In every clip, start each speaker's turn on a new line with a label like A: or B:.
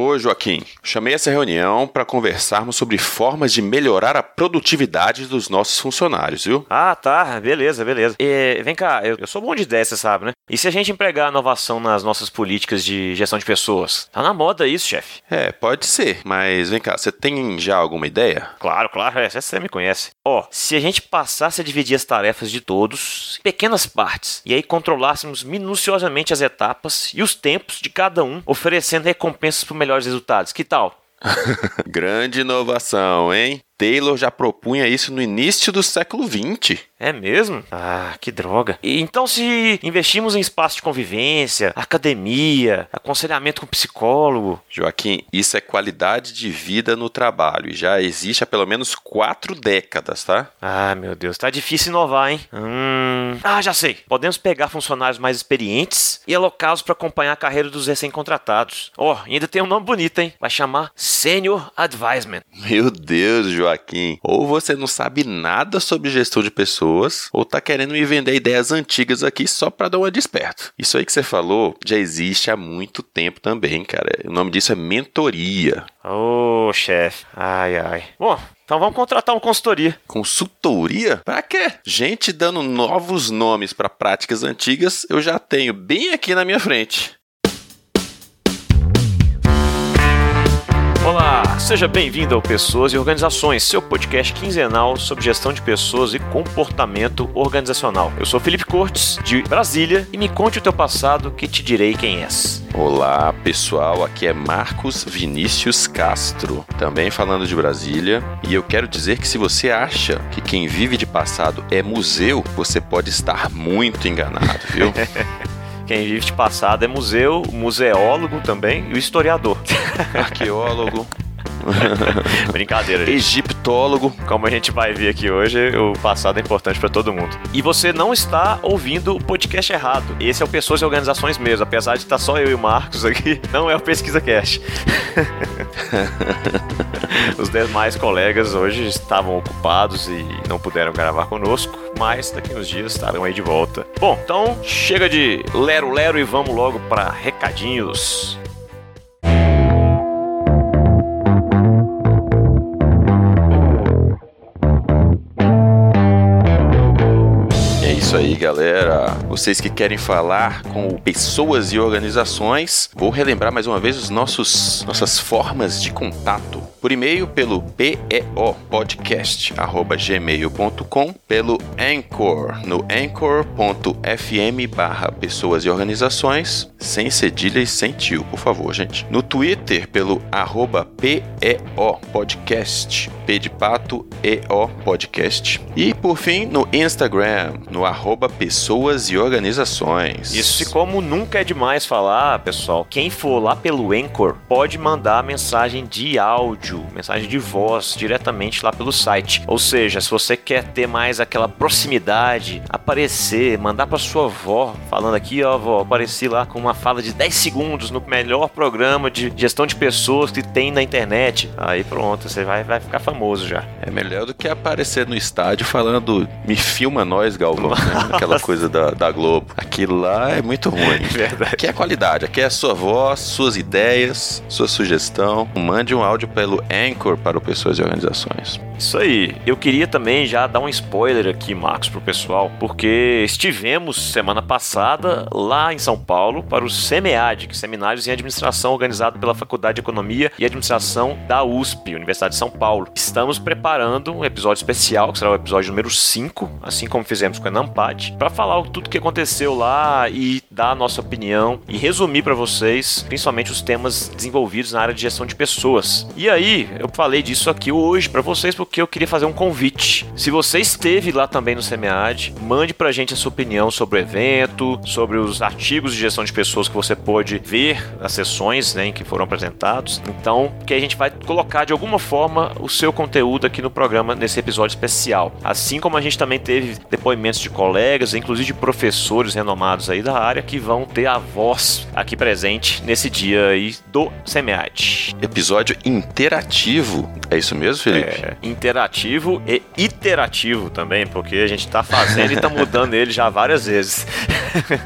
A: Ô Joaquim, chamei essa reunião para conversarmos sobre formas de melhorar a produtividade dos nossos funcionários, viu?
B: Ah, tá. Beleza, beleza. E, vem cá, eu, eu sou bom de ideia, você sabe, né? E se a gente empregar inovação nas nossas políticas de gestão de pessoas? Tá na moda isso, chefe.
A: É, pode ser, mas vem cá, você tem já alguma ideia?
B: Claro, claro, é, você me conhece. Ó, se a gente passasse a dividir as tarefas de todos em pequenas partes e aí controlássemos minuciosamente as etapas e os tempos de cada um, oferecendo recompensas por melhores resultados, que tal?
A: Grande inovação, hein? Taylor já propunha isso no início do século XX.
B: É mesmo? Ah, que droga. E então, se investimos em espaço de convivência, academia, aconselhamento com psicólogo.
A: Joaquim, isso é qualidade de vida no trabalho e já existe há pelo menos quatro décadas, tá?
B: Ah, meu Deus, tá difícil inovar, hein? Hum. Ah, já sei. Podemos pegar funcionários mais experientes e alocá-los para acompanhar a carreira dos recém-contratados. Ó, oh, ainda tem um nome bonito, hein? Vai chamar Senior Advisement.
A: Meu Deus, Joaquim. Ou você não sabe nada sobre gestão de pessoas ou tá querendo me vender ideias antigas aqui só para dar uma desperto. Isso aí que você falou já existe há muito tempo também, cara. O nome disso é mentoria.
B: Ô, oh, chefe. Ai, ai. Bom, então vamos contratar uma consultoria.
A: Consultoria? Pra quê? Gente dando novos nomes para práticas antigas, eu já tenho bem aqui na minha frente.
B: Olá, seja bem-vindo ao Pessoas e Organizações, seu podcast quinzenal sobre gestão de pessoas e comportamento organizacional. Eu sou Felipe Cortes, de Brasília, e me conte o teu passado que te direi quem és.
A: Olá, pessoal, aqui é Marcos Vinícius Castro, também falando de Brasília, e eu quero dizer que se você acha que quem vive de passado é museu, você pode estar muito enganado, viu?
B: Quem vive de passado é museu, museólogo também e o historiador.
A: Arqueólogo.
B: Brincadeira, gente.
A: Egiptólogo.
B: Como a gente vai ver aqui hoje, o passado é importante para todo mundo. E você não está ouvindo o podcast errado. Esse é o Pessoas e Organizações mesmo. Apesar de estar só eu e o Marcos aqui, não é o Pesquisa Cast. Os demais colegas hoje estavam ocupados e não puderam gravar conosco, mas daqui uns dias estarão aí de volta. Bom, então chega de lero-lero e vamos logo para recadinhos.
A: Galera. Vocês que querem falar com pessoas e organizações, vou relembrar mais uma vez os nossos nossas formas de contato. Por e-mail pelo PEO podcast gmail.com, pelo Anchor no anchor.fm barra pessoas e organizações, sem cedilha e sem tio, por favor, gente. No Twitter pelo arroba PEO podcast, P de pato, EO podcast. E por fim no Instagram no arroba pessoas e organizações.
B: Isso, e como nunca é demais falar, pessoal, quem for lá pelo Anchor pode mandar mensagem de áudio, mensagem de voz diretamente lá pelo site. Ou seja, se você quer ter mais aquela proximidade, aparecer, mandar para sua avó, falando aqui, ó, vó, apareci lá com uma fala de 10 segundos no melhor programa de gestão de pessoas que tem na internet. Aí pronto, você vai, vai ficar famoso já.
A: É melhor do que aparecer no estádio falando, me filma nós, Galvão. Aquela coisa da, da Globo. Aquilo lá é muito ruim.
B: Verdade.
A: Aqui é qualidade, aqui é a sua voz, suas ideias, sua sugestão. Mande um áudio pelo Anchor para o Pessoas e Organizações.
B: Isso aí. Eu queria também já dar um spoiler aqui, Marcos, pro pessoal, porque estivemos semana passada lá em São Paulo para o SEMEAD, que é Seminários em Administração organizado pela Faculdade de Economia e Administração da USP, Universidade de São Paulo. Estamos preparando um episódio especial, que será o episódio número 5, assim como fizemos com a Nampad, para falar tudo o que aconteceu lá e dar a nossa opinião e resumir para vocês, principalmente os temas desenvolvidos na área de gestão de pessoas. E aí, eu falei disso aqui hoje para vocês porque porque eu queria fazer um convite. Se você esteve lá também no SEMEAD, mande pra gente a sua opinião sobre o evento, sobre os artigos de gestão de pessoas que você pôde ver as sessões né, em que foram apresentados. Então, que a gente vai colocar de alguma forma o seu conteúdo aqui no programa nesse episódio especial. Assim como a gente também teve depoimentos de colegas, inclusive de professores renomados aí da área, que vão ter a voz aqui presente nesse dia aí do SEMEAD.
A: Episódio interativo, é isso mesmo, Felipe? É,
B: interativo e iterativo também, porque a gente está fazendo e está mudando ele já várias vezes.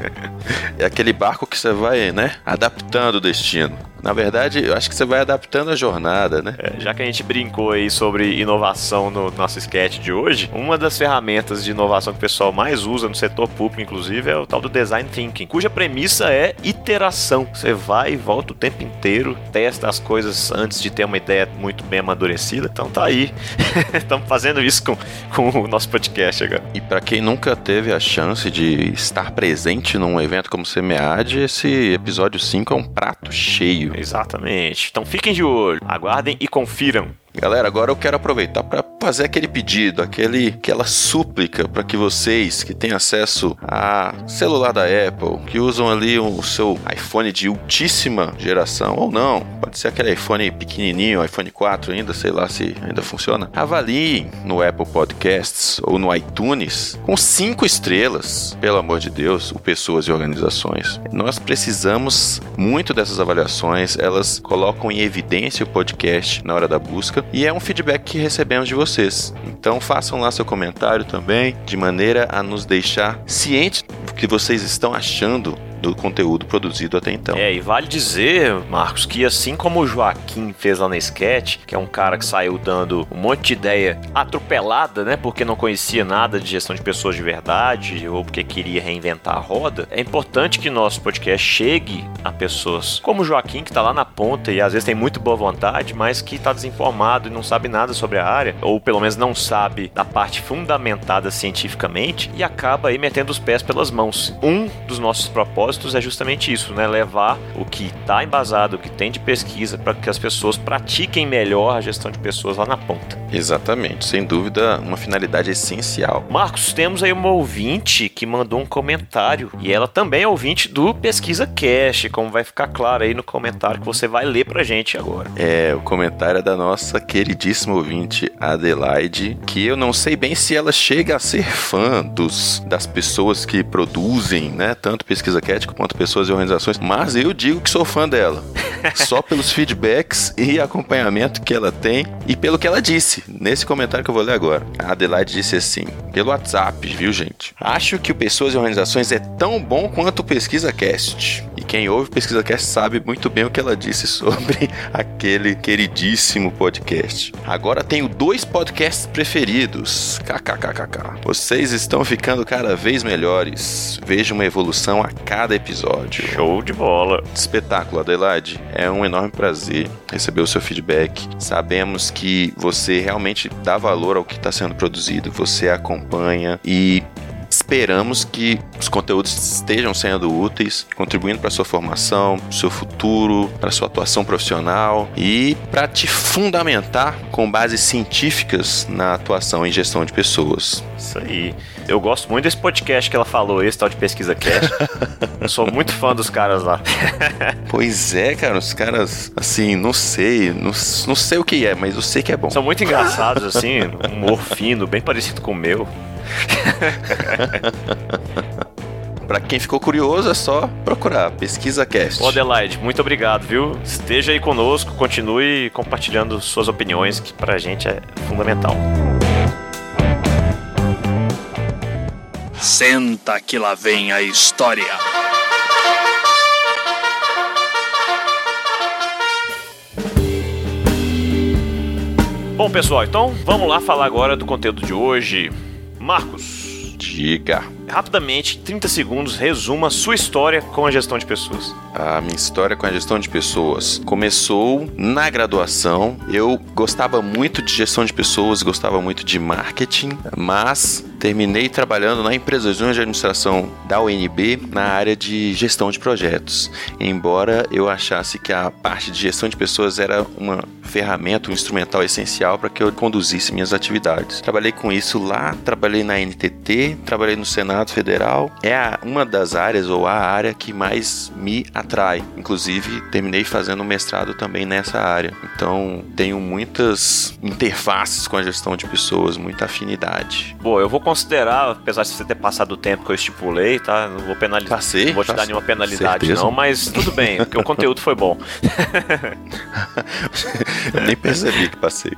A: é aquele barco que você vai, né, adaptando o destino Na verdade, eu acho que você vai adaptando a jornada, né?
B: É, já que a gente brincou aí sobre inovação no nosso sketch de hoje, uma das ferramentas de inovação que o pessoal mais usa no setor público, inclusive, é o tal do design thinking, cuja premissa é iteração. Você vai e volta o tempo inteiro, testa as coisas antes de ter uma ideia muito bem amadurecida. Então tá aí. Estamos fazendo isso com, com o nosso podcast agora.
A: E para quem nunca teve a chance de estar presente num evento como o CMEAD, esse episódio 5 é um prato cheio.
B: Exatamente. Então fiquem de olho, aguardem e confiram.
A: Galera, agora eu quero aproveitar para fazer aquele pedido, aquele, aquela súplica para que vocês que têm acesso a celular da Apple, que usam ali o seu iPhone de ultíssima geração ou não, pode ser aquele iPhone pequenininho, iPhone 4 ainda, sei lá se ainda funciona. Avaliem no Apple Podcasts ou no iTunes com cinco estrelas, pelo amor de Deus, o pessoas e organizações. Nós precisamos muito dessas avaliações, elas colocam em evidência o podcast na hora da busca e é um feedback que recebemos de vocês. Então façam lá seu comentário também, de maneira a nos deixar cientes do que vocês estão achando do conteúdo produzido até então.
B: É, e vale dizer, Marcos, que assim como o Joaquim fez lá na Sketch, que é um cara que saiu dando um monte de ideia atropelada, né, porque não conhecia nada de gestão de pessoas de verdade ou porque queria reinventar a roda, é importante que nosso podcast chegue a pessoas como o Joaquim, que está lá na ponta e às vezes tem muito boa vontade, mas que está desinformado e não sabe nada sobre a área, ou pelo menos não sabe da parte fundamentada cientificamente e acaba aí metendo os pés pelas mãos. Um dos nossos propósitos propósitos é justamente isso, né? Levar o que está embasado, o que tem de pesquisa, para que as pessoas pratiquem melhor a gestão de pessoas lá na ponta.
A: Exatamente, sem dúvida, uma finalidade essencial.
B: Marcos, temos aí uma ouvinte que mandou um comentário e ela também é ouvinte do Pesquisa Cash, como vai ficar claro aí no comentário que você vai ler pra gente agora.
A: É, o comentário é da nossa queridíssima ouvinte Adelaide, que eu não sei bem se ela chega a ser fã dos, das pessoas que produzem, né, tanto Pesquisa Cash quanto pessoas e organizações, mas eu digo que sou fã dela. Só pelos feedbacks e acompanhamento que ela tem e pelo que ela disse nesse comentário que eu vou ler agora. A Adelaide disse assim, pelo WhatsApp, viu, gente? Acho que o Pessoas e Organizações é tão bom quanto o Pesquisa Cast. E quem ouve o Pesquisa Cast sabe muito bem o que ela disse sobre aquele queridíssimo podcast. Agora tenho dois podcasts preferidos. KKKKK. Vocês estão ficando cada vez melhores. Vejo uma evolução a cada episódio.
B: Show de bola.
A: Espetáculo, Adelaide. É um enorme prazer receber o seu feedback. Sabemos que você realmente dá valor ao que está sendo produzido, você acompanha e Esperamos que os conteúdos estejam sendo úteis, contribuindo para sua formação, para seu futuro, para sua atuação profissional e para te fundamentar com bases científicas na atuação em gestão de pessoas.
B: Isso aí. Eu gosto muito desse podcast que ela falou, esse tal de Pesquisa Cash. Eu sou muito fã dos caras lá.
A: pois é, cara, os caras, assim, não sei, não, não sei o que é, mas eu sei que é bom.
B: São muito engraçados, assim, humor fino, bem parecido com o meu.
A: Para quem ficou curioso, é só procurar Pesquisa Cast.
B: Ô Adelaide, muito obrigado, viu? Esteja aí conosco, continue compartilhando suas opiniões, que pra gente é fundamental.
C: Senta que lá vem a história.
B: Bom, pessoal, então vamos lá falar agora do conteúdo de hoje. Marcos.
A: Diga.
B: Rapidamente, 30 segundos, resuma sua história com a gestão de pessoas.
A: A minha história com a gestão de pessoas começou na graduação. Eu gostava muito de gestão de pessoas, gostava muito de marketing, mas terminei trabalhando na empresa de administração da UNB na área de gestão de projetos. Embora eu achasse que a parte de gestão de pessoas era uma ferramenta, um instrumental essencial para que eu conduzisse minhas atividades. Trabalhei com isso lá, trabalhei na NTT, trabalhei no Senado Federal. É uma das áreas ou a área que mais me atrai. Inclusive, terminei fazendo mestrado também nessa área. Então, tenho muitas interfaces com a gestão de pessoas, muita afinidade.
B: Bom, eu vou considerar, apesar de você ter passado o tempo que eu estipulei, tá? Não vou penalizar.
A: Passei?
B: Não vou te
A: Passei.
B: dar nenhuma penalidade,
A: Certeza.
B: não, mas tudo bem, porque o conteúdo foi bom.
A: eu nem percebi que passei.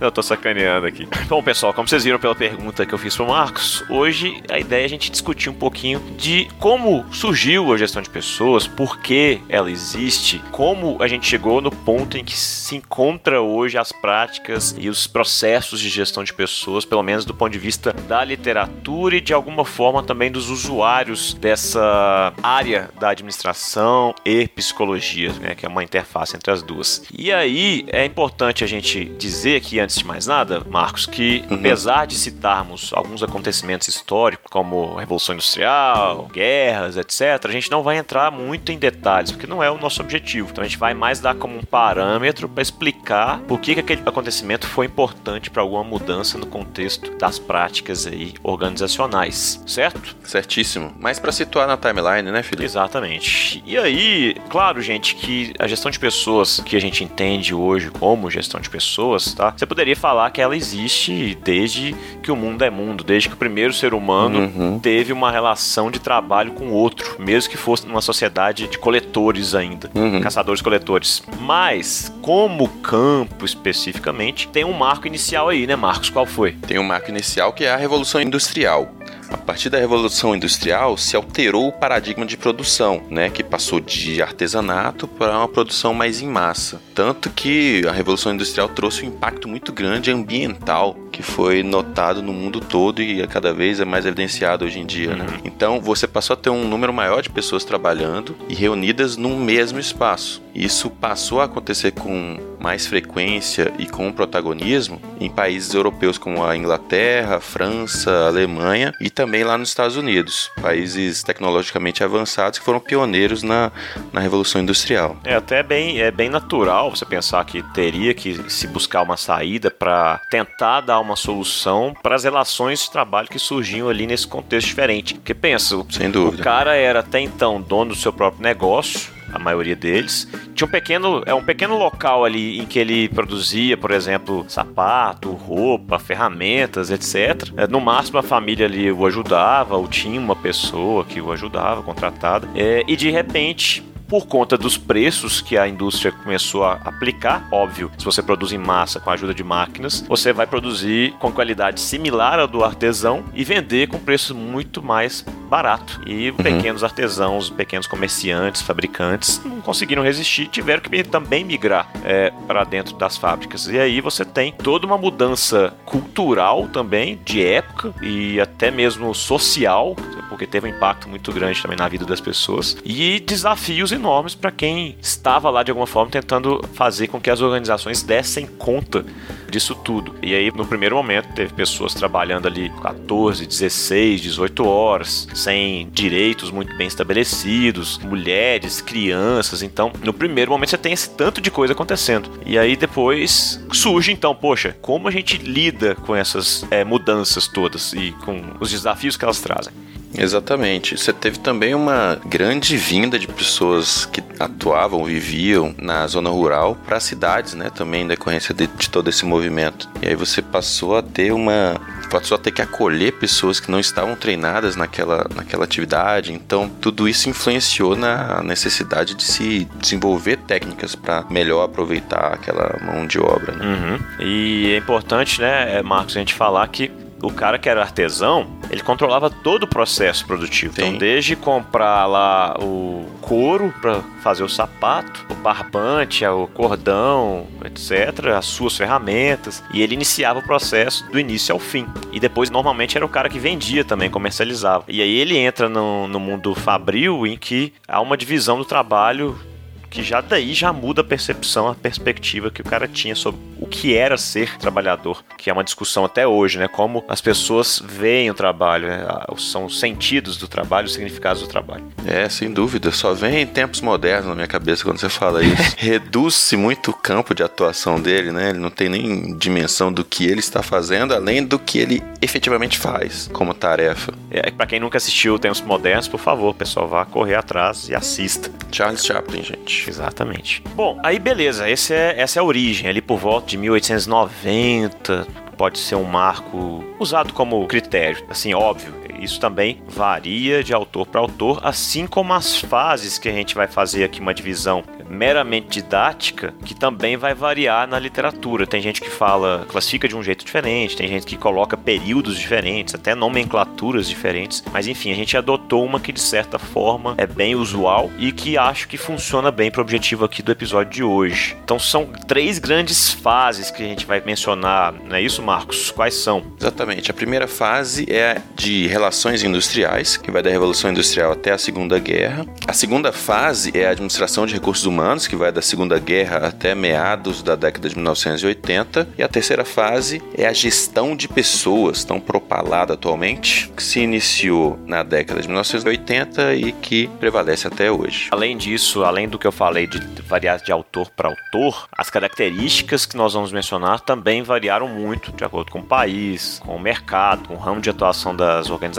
B: Eu tô sacaneando aqui. Bom, pessoal, como vocês viram pela pergunta que eu fiz pro Marcos, hoje a ideia é a gente discutir um pouquinho de como surgiu a gestão de pessoas, por que ela existe, como a gente chegou no ponto em que se encontra hoje as práticas e os processos de gestão de pessoas, pelo menos do ponto de vista da literatura e de alguma forma também dos usuários dessa área da administração e psicologia, né, que é uma interface entre as duas. E aí é importante a gente dizer aqui, antes de mais nada, Marcos, que uhum. apesar de citarmos alguns acontecimentos históricos, como Revolução Industrial, guerras, etc., a gente não vai entrar muito em detalhes, porque não é o nosso objetivo. Então a gente vai mais dar como um parâmetro para explicar por que, que aquele acontecimento foi importante para alguma mudança no contexto das práticas aí organizacionais, certo?
A: Certíssimo. Mas para situar na timeline, né, Felipe?
B: Exatamente. E aí, claro, gente, que a gestão de pessoas que a gente entende hoje como gestão de pessoas, tá? Você poderia falar que ela existe desde que o mundo é mundo, desde que o primeiro ser humano uhum. teve uma relação de trabalho com outro, mesmo que fosse numa sociedade de coletores ainda, uhum. caçadores-coletores. Mas, como campo especificamente, tem um marco inicial aí, né, Marcos? Qual foi?
A: Tem um marco inicial que é a Revolução Industrial. A partir da Revolução Industrial se alterou o paradigma de produção, né, que passou de artesanato para uma produção mais em massa. Tanto que a Revolução Industrial trouxe um impacto muito grande ambiental que foi notado no mundo todo e cada vez é mais evidenciado hoje em dia. Né? Uhum. Então você passou a ter um número maior de pessoas trabalhando e reunidas num mesmo espaço. Isso passou a acontecer com mais frequência e com protagonismo em países europeus como a Inglaterra, França, Alemanha e também lá nos Estados Unidos, países tecnologicamente avançados que foram pioneiros na, na Revolução Industrial.
B: É até bem, é bem natural você pensar que teria que se buscar uma saída para tentar dar uma solução para as relações de trabalho que surgiam ali nesse contexto diferente. Porque pensa, Sem dúvida. o cara era até então dono do seu próprio negócio, a maioria deles. Tinha um pequeno, é um pequeno local ali em que ele produzia, por exemplo, sapato, roupa, ferramentas, etc. É, no máximo a família ali o ajudava, ou tinha uma pessoa que o ajudava, contratada. É, e de repente por conta dos preços que a indústria começou a aplicar. Óbvio, se você produz em massa com a ajuda de máquinas, você vai produzir com qualidade similar ao do artesão e vender com preço muito mais barato. E uhum. pequenos artesãos, pequenos comerciantes, fabricantes não conseguiram resistir, tiveram que também migrar é, para dentro das fábricas. E aí você tem toda uma mudança cultural também, de época e até mesmo social, porque teve um impacto muito grande também na vida das pessoas, e desafios enormes para quem estava lá de alguma forma tentando fazer com que as organizações dessem conta disso tudo. E aí, no primeiro momento, teve pessoas trabalhando ali 14, 16, 18 horas, sem direitos muito bem estabelecidos, mulheres, crianças. Então, no primeiro momento, você tem esse tanto de coisa acontecendo. E aí, depois surge, então, poxa, como a gente lida com essas é, mudanças todas e com os desafios que elas trazem?
A: Exatamente. Você teve também uma grande vinda de pessoas que atuavam, viviam na zona rural para as cidades, né? Também em decorrência de, de, todo esse movimento. E aí você passou a ter uma. Passou a ter que acolher pessoas que não estavam treinadas naquela, naquela atividade. Então, tudo isso influenciou na necessidade de se desenvolver técnicas para melhor aproveitar aquela mão de obra. Né?
B: Uhum. E é importante, né, Marcos, a gente falar que o cara que era artesão, ele controlava todo o processo produtivo. Então, Sim. Então, desde comprar lá o couro para fazer o sapato, o barbante, o cordão, etc., as suas ferramentas, e ele iniciava o processo do início ao fim. E depois, normalmente, era o cara que vendia também, comercializava. E aí ele entra no, no mundo fabril em que há uma divisão do trabalho que já daí já muda a percepção, a perspectiva que o cara tinha sobre o que era ser trabalhador, que é uma discussão até hoje, né? Como as pessoas veem o trabalho, né? são os sentidos do trabalho, os significados do trabalho.
A: É, sem dúvida. Só vem em tempos modernos na minha cabeça quando você fala isso. Reduz-se muito o campo de atuação dele, né? Ele não tem nem dimensão do que ele está fazendo, além do que ele efetivamente faz como tarefa.
B: É, para quem nunca assistiu Tempos Modernos, por favor, pessoal, vá correr atrás e assista.
A: Charles Chaplin, gente.
B: Exatamente. Bom, aí beleza, esse é, essa é a origem, ali por volta de 1890, pode ser um marco usado como critério, assim, óbvio. Isso também varia de autor para autor, assim como as fases que a gente vai fazer aqui uma divisão meramente didática que também vai variar na literatura. Tem gente que fala, classifica de um jeito diferente, tem gente que coloca períodos diferentes, até nomenclaturas diferentes, mas enfim, a gente adotou uma que de certa forma é bem usual e que acho que funciona bem para o objetivo aqui do episódio de hoje. Então são três grandes fases que a gente vai mencionar, não é isso, Marcos? Quais são?
A: Exatamente. A primeira fase é de relações industriais, que vai da Revolução Industrial até a Segunda Guerra. A segunda fase é a administração de recursos humanos, que vai da Segunda Guerra até meados da década de 1980. E a terceira fase é a gestão de pessoas, tão propalada atualmente, que se iniciou na década de 1980 e que prevalece até hoje.
B: Além disso, além do que eu falei de variar de autor para autor, as características que nós vamos mencionar também variaram muito de acordo com o país, com o mercado, com o ramo de atuação das organizações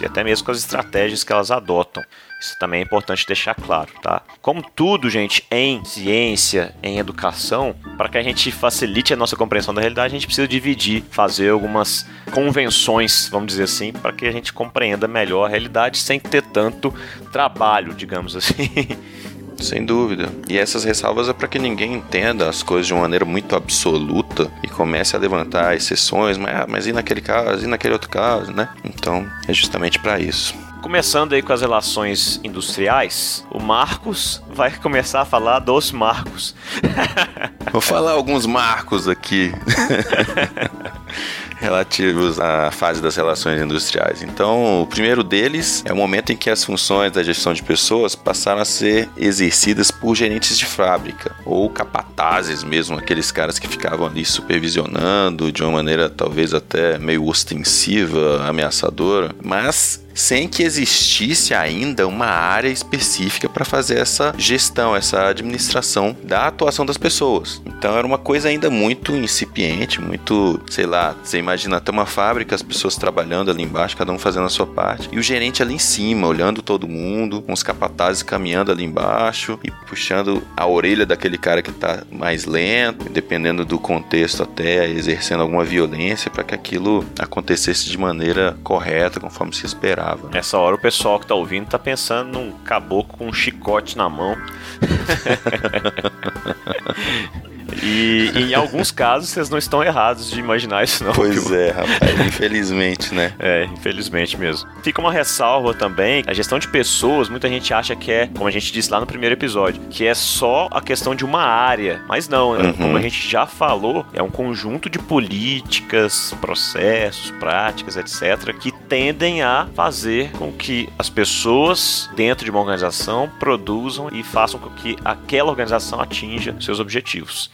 B: e até mesmo com as estratégias que elas adotam. Isso também é importante deixar claro, tá? Como tudo, gente, em ciência, em educação, para que a gente facilite a nossa compreensão da realidade, a gente precisa dividir, fazer algumas convenções, vamos dizer assim, para que a gente compreenda melhor a realidade sem ter tanto trabalho, digamos assim.
A: Sem dúvida. E essas ressalvas é para que ninguém entenda as coisas de uma maneira muito absoluta e comece a levantar exceções, mas, ah, mas e naquele caso, e naquele outro caso, né? Então, é justamente para isso.
B: Começando aí com as relações industriais, o Marcos vai começar a falar dos marcos.
A: Vou falar alguns marcos aqui. relativos à fase das relações industriais. Então, o primeiro deles é o momento em que as funções da gestão de pessoas passaram a ser exercidas por gerentes de fábrica ou capatazes mesmo, aqueles caras que ficavam ali supervisionando de uma maneira talvez até meio ostensiva, ameaçadora, mas sem que existisse ainda uma área específica para fazer essa gestão, essa administração da atuação das pessoas. Então era uma coisa ainda muito incipiente, muito, sei lá, você imagina até uma fábrica, as pessoas trabalhando ali embaixo, cada um fazendo a sua parte, e o gerente ali em cima, olhando todo mundo, com os capatazes caminhando ali embaixo e puxando a orelha daquele cara que está mais lento, dependendo do contexto até exercendo alguma violência para que aquilo acontecesse de maneira correta, conforme se esperava.
B: Nessa hora o pessoal que tá ouvindo tá pensando num caboclo com um chicote na mão. E em alguns casos vocês não estão errados de imaginar isso, não.
A: Pois é, rapaz, infelizmente, né?
B: É, infelizmente mesmo. Fica uma ressalva também: a gestão de pessoas, muita gente acha que é, como a gente disse lá no primeiro episódio, que é só a questão de uma área. Mas não, né? Uhum. Como a gente já falou, é um conjunto de políticas, processos, práticas, etc., que tendem a fazer com que as pessoas dentro de uma organização produzam e façam com que aquela organização atinja seus objetivos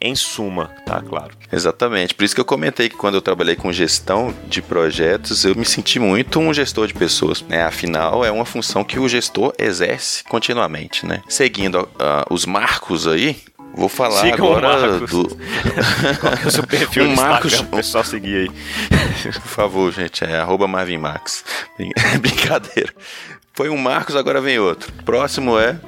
B: em suma, tá claro.
A: Exatamente. Por isso que eu comentei que quando eu trabalhei com gestão de projetos, eu me senti muito um gestor de pessoas. Né? Afinal, é uma função que o gestor exerce continuamente, né? Seguindo uh, os marcos aí, Vou falar Sigam agora do.
B: Qual é o seu perfil um Marcos... o pessoal seguir aí.
A: Por favor, gente, é arroba Marvin Max. Brincadeira. Foi um Marcos, agora vem outro. Próximo é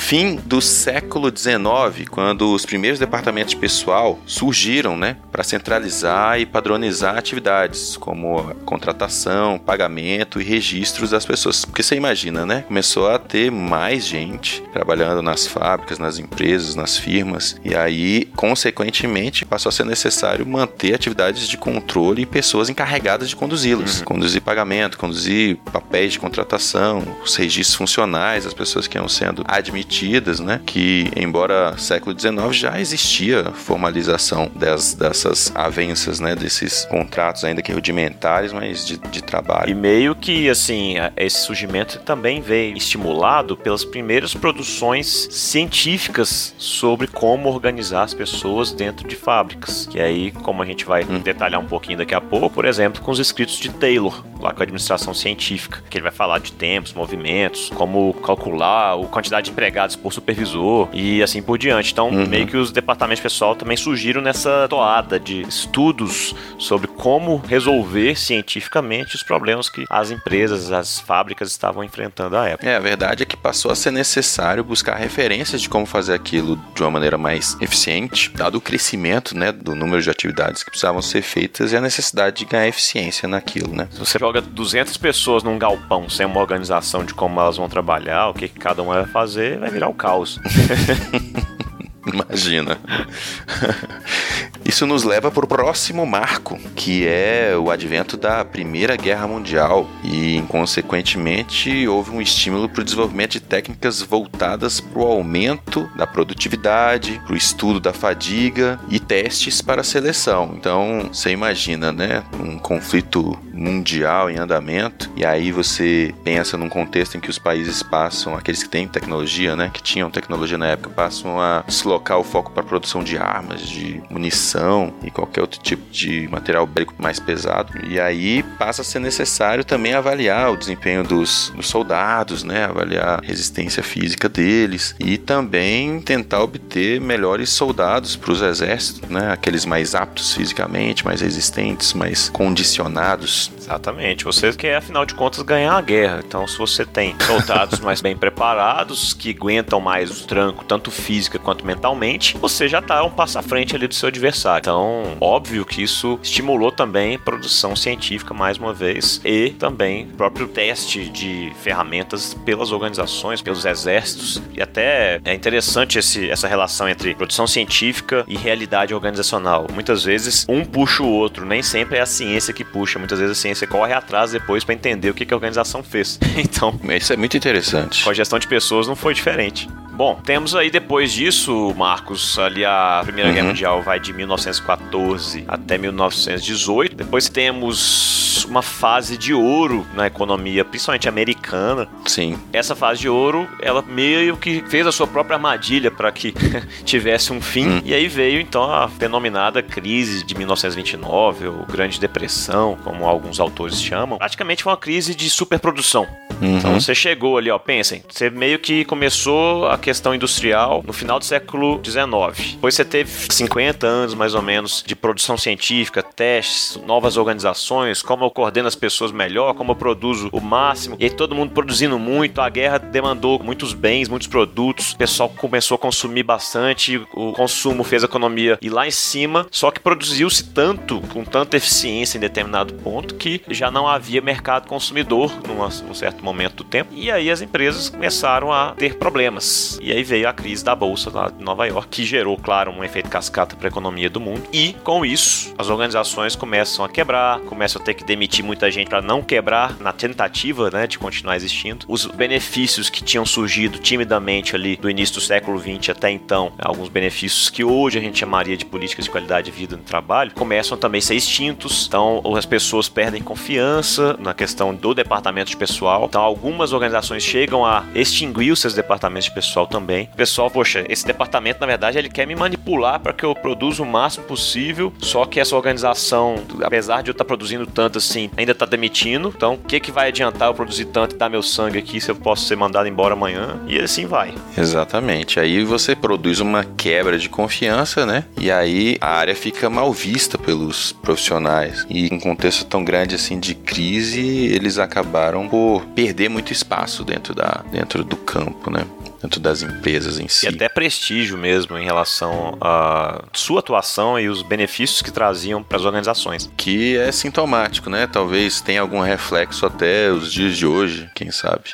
A: Fim do século XIX, quando os primeiros departamentos de pessoal surgiram, né, para centralizar e padronizar atividades como contratação, pagamento e registros das pessoas. Porque você imagina, né? Começou a ter mais gente trabalhando nas fábricas, nas empresas, nas firmas, e aí, consequentemente, passou a ser necessário manter atividades de controle e pessoas encarregadas de conduzi-las, uhum. conduzir pagamento, conduzir papéis de contratação, os registros funcionais, as pessoas que iam sendo admitidas admitidas, né? Que, embora século XIX já existia formalização das, dessas avanças, né? Desses contratos, ainda que rudimentares, mas de, de trabalho.
B: E meio que, assim, esse surgimento também veio estimulado pelas primeiras produções científicas sobre como organizar as pessoas dentro de fábricas. Que aí, como a gente vai hum. detalhar um pouquinho daqui a pouco, por exemplo, com os escritos de Taylor, lá com a administração científica, que ele vai falar de tempos, movimentos, como calcular a quantidade de empregados empregados por supervisor e assim por diante. Então, uhum. meio que os departamentos pessoal também surgiram nessa toada de estudos sobre como resolver cientificamente os problemas que as empresas, as fábricas estavam enfrentando à época.
A: É, a verdade é que passou a ser necessário buscar referências de como fazer aquilo de uma maneira mais eficiente, dado o crescimento, né, do número de atividades que precisavam ser feitas e a necessidade de ganhar eficiência naquilo, né?
B: Se você joga 200 pessoas num galpão sem uma organização de como elas vão trabalhar, o que cada uma vai fazer, vai virar o um caos.
A: Imagina. Isso nos leva para o próximo marco, que é o advento da Primeira Guerra Mundial e, consequentemente, houve um estímulo para o desenvolvimento de técnicas voltadas para o aumento da produtividade, para o estudo da fadiga e testes para a seleção. Então, você imagina, né, um conflito mundial em andamento e aí você pensa num contexto em que os países passam, aqueles que têm tecnologia, né, que tinham tecnologia na época, passam a deslocar o foco para a produção de armas, de munição e qualquer outro tipo de material bélico mais pesado. E aí passa a ser necessário também avaliar o desempenho dos, dos soldados, né? Avaliar a resistência física deles e também tentar obter melhores soldados para os exércitos, né? Aqueles mais aptos fisicamente, mais resistentes, mais condicionados.
B: Exatamente. Você quer, afinal de contas, ganhar a guerra. Então, se você tem soldados mais bem preparados, que aguentam mais o tranco, tanto física quanto mentalmente, você já está um passo à frente ali do seu adversário. Então, óbvio que isso estimulou também produção científica mais uma vez e também o próprio teste de ferramentas pelas organizações, pelos exércitos. E até é interessante esse, essa relação entre produção científica e realidade organizacional. Muitas vezes um puxa o outro, nem sempre é a ciência que puxa, muitas vezes a ciência corre atrás depois para entender o que, que a organização fez. então,
A: isso é muito interessante.
B: Com a gestão de pessoas não foi diferente. Bom, temos aí depois disso, Marcos, ali a Primeira uhum. Guerra Mundial vai de 1914 até 1918. Depois temos uma fase de ouro na economia, principalmente americana.
A: Sim.
B: Essa fase de ouro, ela meio que fez a sua própria armadilha para que tivesse um fim. Uhum. E aí veio então a denominada crise de 1929, ou Grande Depressão, como alguns autores chamam. Praticamente foi uma crise de superprodução. Uhum. Então você chegou ali, ó, pensem, você meio que começou a questão industrial no final do século XIX. Depois você teve 50 anos mais ou menos de produção científica, testes, novas organizações, como eu coordeno as pessoas melhor, como eu produzo o máximo, e aí todo mundo produzindo muito, a guerra demandou muitos bens, muitos produtos, o pessoal começou a consumir bastante, o consumo fez a economia ir lá em cima, só que produziu-se tanto, com tanta eficiência em determinado ponto, que já não havia mercado consumidor num certo momento do tempo, e aí as empresas começaram a ter problemas. E aí veio a crise da bolsa lá de Nova York, que gerou, claro, um efeito cascata para a economia do mundo. E com isso, as organizações começam a quebrar, começam a ter que demitir muita gente para não quebrar na tentativa, né, de continuar existindo. Os benefícios que tinham surgido timidamente ali do início do século XX até então, alguns benefícios que hoje a gente chamaria de políticas de qualidade de vida no trabalho, começam também a ser extintos. Então, as pessoas perdem confiança na questão do departamento de pessoal. Então, algumas organizações chegam a extinguir os seus departamentos de pessoal também. Pessoal, poxa, esse departamento na verdade ele quer me manipular para que eu produza o máximo possível, só que essa organização, apesar de eu estar tá produzindo tanto assim, ainda está demitindo. Então, o que que vai adiantar eu produzir tanto e dar meu sangue aqui se eu posso ser mandado embora amanhã? E assim vai.
A: Exatamente. Aí você produz uma quebra de confiança, né? E aí a área fica mal vista pelos profissionais. E em um contexto tão grande assim de crise, eles acabaram por perder muito espaço dentro da dentro do campo, né? Dentro das empresas em si.
B: E até prestígio mesmo em relação à sua atuação e os benefícios que traziam para as organizações.
A: Que é sintomático, né? Talvez tenha algum reflexo até os dias de hoje, quem sabe.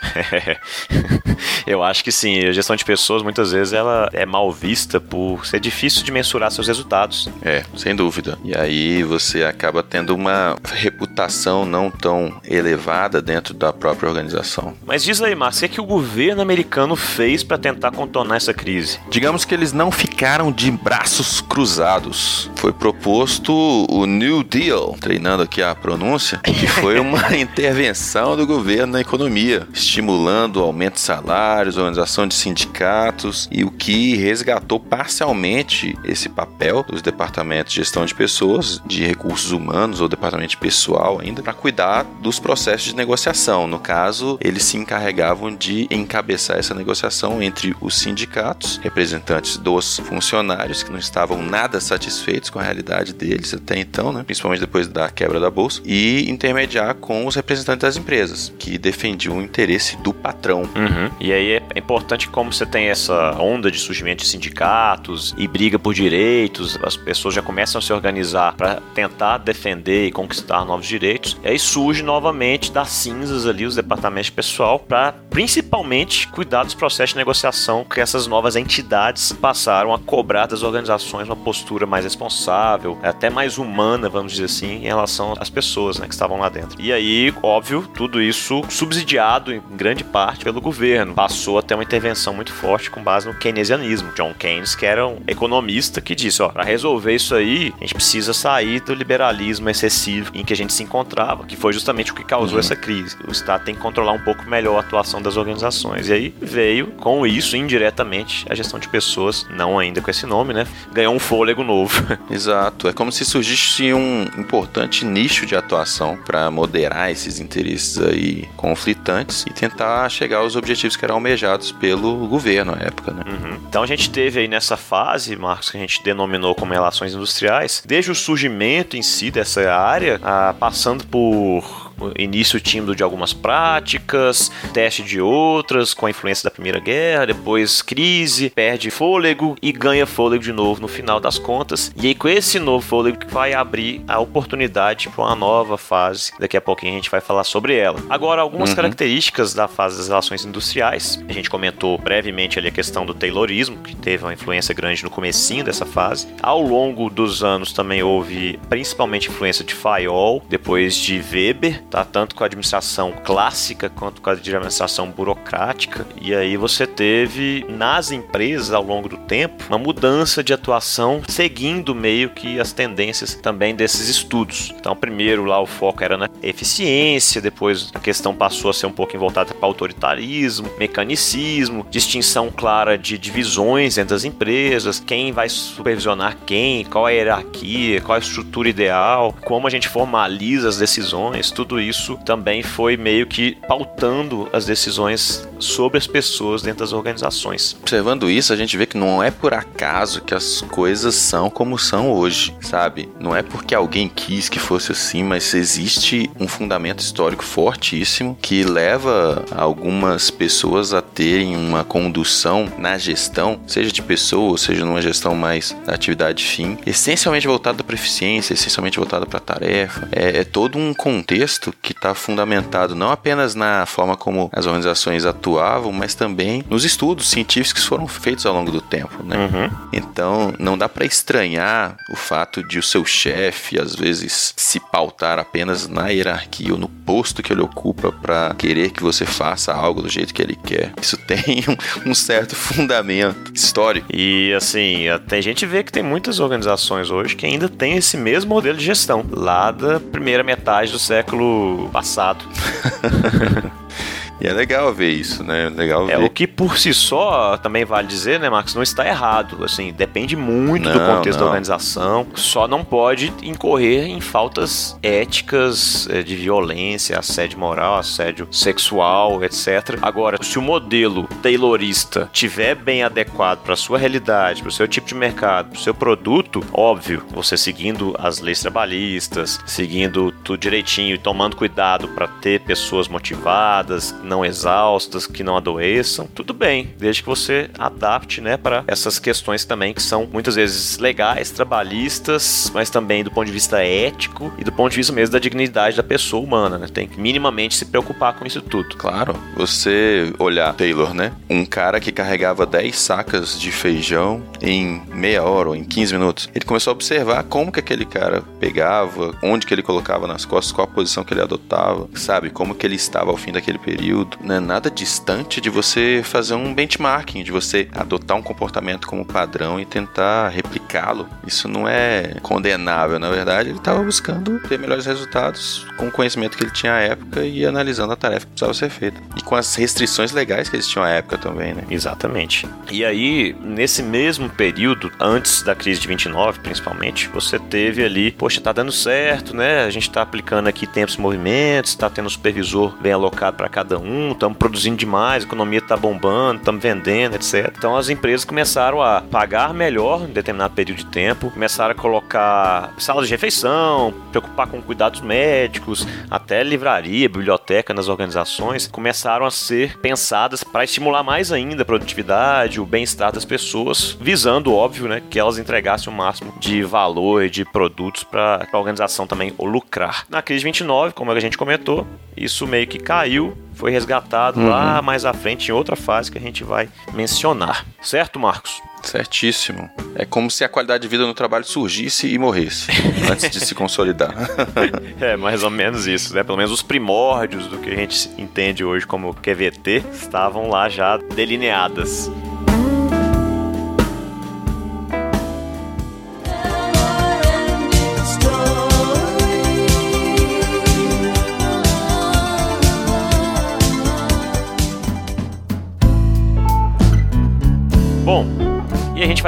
B: Eu acho que sim. A gestão de pessoas muitas vezes ela é mal vista por ser difícil de mensurar seus resultados.
A: É, sem dúvida. E aí você acaba tendo uma reputação não tão elevada dentro da própria organização.
B: Mas diz aí, Márcio, o que o governo americano fez fez para tentar contornar essa crise?
A: Digamos que eles não ficaram de braços cruzados. Foi proposto o New Deal, treinando aqui a pronúncia, que foi uma intervenção do governo na economia, estimulando o aumento de salários, organização de sindicatos e o que resgatou parcialmente esse papel dos departamentos de gestão de pessoas, de recursos humanos ou departamento de pessoal ainda, para cuidar dos processos de negociação. No caso, eles se encarregavam de encabeçar essa negociação entre os sindicatos, representantes dos funcionários que não estavam nada satisfeitos com a realidade deles até então, né? principalmente depois da quebra da bolsa, e intermediar com os representantes das empresas, que defendiam o interesse do patrão.
B: Uhum. E aí é importante como você tem essa onda de surgimento de sindicatos e briga por direitos, as pessoas já começam a se organizar para tentar defender e conquistar novos direitos. E aí surge novamente das cinzas ali os departamentos de pessoal para principalmente cuidar dos processos de negociação que essas novas entidades passaram a cobrar das organizações uma postura mais responsável, até mais humana, vamos dizer assim, em relação às pessoas né, que estavam lá dentro. E aí, óbvio, tudo isso subsidiado em grande parte pelo governo. Passou a ter uma intervenção muito forte com base no keynesianismo. John Keynes, que era um economista que disse, ó, para resolver isso aí, a gente precisa sair do liberalismo excessivo em que a gente se encontrava, que foi justamente o que causou uhum. essa crise. O Estado tem que controlar um pouco melhor a atuação das organizações. E aí veio, com isso, indiretamente, a gestão de pessoas, não ainda com esse nome, né? Ganhou um fôlego novo.
A: Exato. É como se surgisse um importante nicho de atuação para moderar esses interesses aí conflitantes e tentar chegar aos objetivos que eram almejados pelo governo na época, né?
B: Uhum. Então a gente teve aí nessa fase, Marcos, que a gente denominou como relações industriais, desde o surgimento em si dessa área, a, passando por início tímido de algumas práticas, teste de outras, com a influência da Primeira Guerra, depois crise, perde fôlego e ganha fôlego de novo no final das contas. E aí, com esse novo fôlego, que vai abrir a oportunidade para uma nova fase. Daqui a pouquinho a gente vai falar sobre ela. Agora, algumas uhum. características da fase das relações industriais. A gente comentou brevemente ali a questão do Taylorismo, que teve uma influência grande no comecinho dessa fase. Ao longo dos anos também houve principalmente influência de Fayol, depois de Weber, tá? tanto com a administração clássica quanto com a administração burocrática. E aí você teve nas empresas ao longo do tempo uma mudança de atuação seguindo meio que as tendências também desses estudos. Então, primeiro lá o foco era na eficiência, depois a questão passou a ser um pouco voltada para autoritarismo, mecanicismo, distinção clara de divisões entre as empresas, quem vai supervisionar quem, qual a hierarquia, qual a estrutura ideal, como a gente formaliza as decisões, tudo tudo isso também foi meio que pautando as decisões sobre as pessoas dentro das organizações.
A: Observando isso, a gente vê que não é por acaso que as coisas são como são hoje, sabe? Não é porque alguém quis que fosse assim, mas existe um fundamento histórico fortíssimo que leva algumas pessoas a terem uma condução na gestão, seja de pessoas, seja numa gestão mais da atividade fim, essencialmente voltada para eficiência, essencialmente voltada para tarefa. É, é todo um contexto que está fundamentado não apenas na forma como as organizações atuavam, mas também nos estudos científicos que foram feitos ao longo do tempo, né? Uhum. Então, não dá para estranhar o fato de o seu chefe às vezes se pautar apenas na hierarquia ou no posto que ele ocupa para querer que você faça algo do jeito que ele quer. Isso tem um, um certo fundamento histórico.
B: E assim, tem gente vê que tem muitas organizações hoje que ainda tem esse mesmo modelo de gestão lá da primeira metade do século passado.
A: E é legal ver isso, né? Legal
B: é
A: ver.
B: o que por si só também vale dizer, né, Marcos? Não está errado. Assim, depende muito não, do contexto não. da organização. Só não pode incorrer em faltas éticas eh, de violência, assédio moral, assédio sexual, etc. Agora, se o modelo taylorista tiver bem adequado para sua realidade, para o seu tipo de mercado, para o seu produto, óbvio, você seguindo as leis trabalhistas, seguindo tudo direitinho e tomando cuidado para ter pessoas motivadas, não exaustas, que não adoeçam, tudo bem, desde que você adapte, né, para essas questões também que são muitas vezes legais, trabalhistas, mas também do ponto de vista ético e do ponto de vista mesmo da dignidade da pessoa humana, né? Tem que minimamente se preocupar com isso tudo.
A: Claro, você olhar Taylor, né? Um cara que carregava 10 sacas de feijão em meia hora ou em 15 minutos. Ele começou a observar como que aquele cara pegava, onde que ele colocava nas costas, qual a posição que ele adotava, sabe? Como que ele estava ao fim daquele período período, não é nada distante de você fazer um benchmarking, de você adotar um comportamento como padrão e tentar replicá-lo. Isso não é condenável, na verdade, ele estava buscando ter melhores resultados com o conhecimento que ele tinha à época e analisando a tarefa que precisava ser feita. E com as restrições legais que eles tinham à época também, né?
B: Exatamente. E aí, nesse mesmo período, antes da crise de 29, principalmente, você teve ali, poxa, tá dando certo, né? A gente tá aplicando aqui tempos e movimentos, tá tendo um supervisor bem alocado para cada um estamos produzindo demais, a economia está bombando, estamos vendendo, etc. Então as empresas começaram a pagar melhor em determinado período de tempo, começaram a colocar salas de refeição, preocupar com cuidados médicos, até livraria, biblioteca nas organizações, começaram a ser pensadas para estimular mais ainda a produtividade, o bem-estar das pessoas, visando, óbvio, né, que elas entregassem o máximo de valor e de produtos para a organização também lucrar. Na crise de 29, como a gente comentou, isso meio que caiu, foi resgatado uhum. lá mais à frente em outra fase que a gente vai mencionar. Certo, Marcos?
A: Certíssimo. É como se a qualidade de vida no trabalho surgisse e morresse antes de se consolidar.
B: é, mais ou menos isso, né? Pelo menos os primórdios do que a gente entende hoje como QVT estavam lá já delineadas.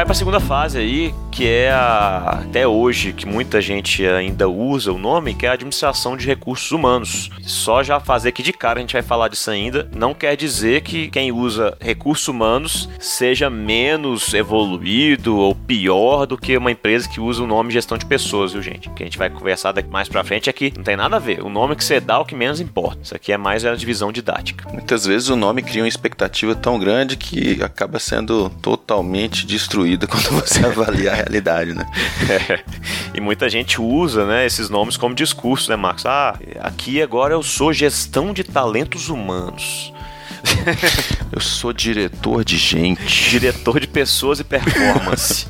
B: Para a segunda fase aí, que é a, até hoje que muita gente ainda usa o nome, que é a administração de recursos humanos. Só já fazer aqui de cara, a gente vai falar disso ainda, não quer dizer que quem usa recursos humanos seja menos evoluído ou pior do que uma empresa que usa o nome gestão de pessoas, viu, gente? Que a gente vai conversar daqui mais pra frente aqui, não tem nada a ver. O nome que você dá é o que menos importa. Isso aqui é mais a divisão didática.
A: Muitas vezes o nome cria uma expectativa tão grande que acaba sendo totalmente quando você avalia a realidade, né?
B: É. E muita gente usa, né, esses nomes como discurso, né, Marcos? Ah, aqui agora eu sou gestão de talentos humanos.
A: Eu sou diretor de gente.
B: Diretor de pessoas e performance.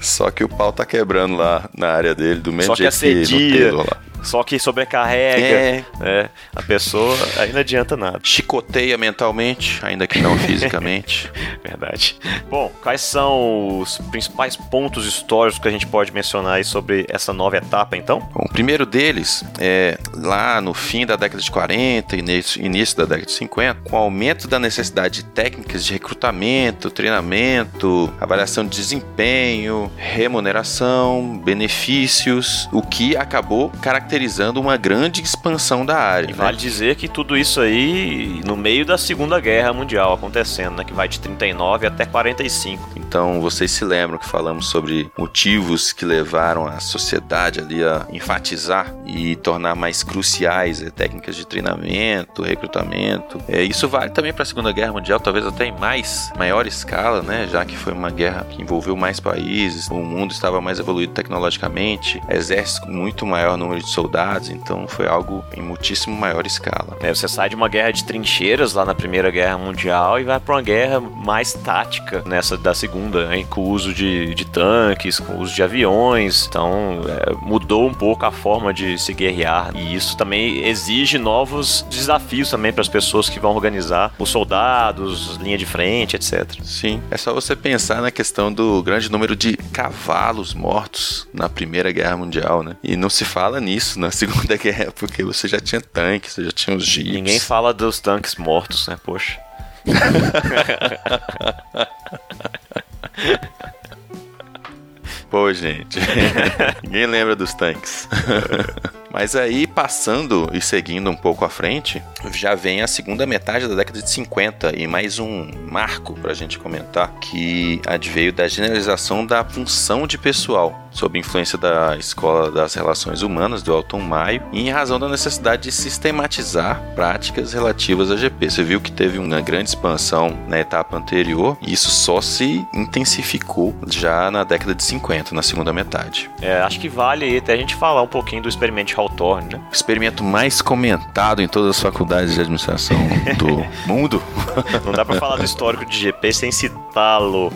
A: Só que o pau tá quebrando lá na área dele, do mesmo
B: Só jeito que, assedia, que lá. Só que sobrecarrega é. né, a pessoa, aí não adianta nada.
A: Chicoteia mentalmente, ainda que não fisicamente.
B: Verdade. Bom, quais são os principais pontos históricos que a gente pode mencionar aí sobre essa nova etapa, então?
A: Bom, o primeiro deles é lá no fim da década de 40 e início, início da década de 50, com o aumento da necessidade de técnicas de recrutamento, treinamento, avaliação de desempenho, remuneração, benefícios, o que acabou caracterizando caracterizando uma grande expansão da área. E
B: né? vale dizer que tudo isso aí no meio da Segunda Guerra Mundial acontecendo, né? Que vai de 39 até 45.
A: Então, vocês se lembram que falamos sobre motivos que levaram a sociedade ali a enfatizar e tornar mais cruciais é, técnicas de treinamento, recrutamento. É, isso vale também para a Segunda Guerra Mundial, talvez até em mais maior escala, né? Já que foi uma guerra que envolveu mais países, o mundo estava mais evoluído tecnologicamente, exército com muito maior número de soldados então foi algo em muitíssimo maior escala.
B: É, você sai de uma guerra de trincheiras lá na Primeira Guerra Mundial e vai para uma guerra mais tática nessa da Segunda, com o uso de, de tanques, com o uso de aviões. Então é, mudou um pouco a forma de se guerrear e isso também exige novos desafios também para as pessoas que vão organizar os soldados, linha de frente, etc.
A: Sim, é só você pensar na questão do grande número de cavalos mortos na Primeira Guerra Mundial, né? E não se fala nisso isso na Segunda Guerra, porque você já tinha tanques, você já tinha os jeeps.
B: Ninguém fala dos tanques mortos, né? Poxa.
A: Pô, gente. Ninguém lembra dos tanques. Mas aí, passando e seguindo um pouco à frente, já vem a segunda metade da década de 50 e mais um marco para a gente comentar que adveio da generalização da função de pessoal sob influência da Escola das Relações Humanas, do Elton Maio, e em razão da necessidade de sistematizar práticas relativas a GP. Você viu que teve uma grande expansão na etapa anterior, e isso só se intensificou já na década de 50, na segunda metade.
B: É, acho que vale até a gente falar um pouquinho do experimento Hawthorne, né?
A: O experimento mais comentado em todas as faculdades de administração do mundo.
B: Não dá para falar do histórico de GP sem citá-lo.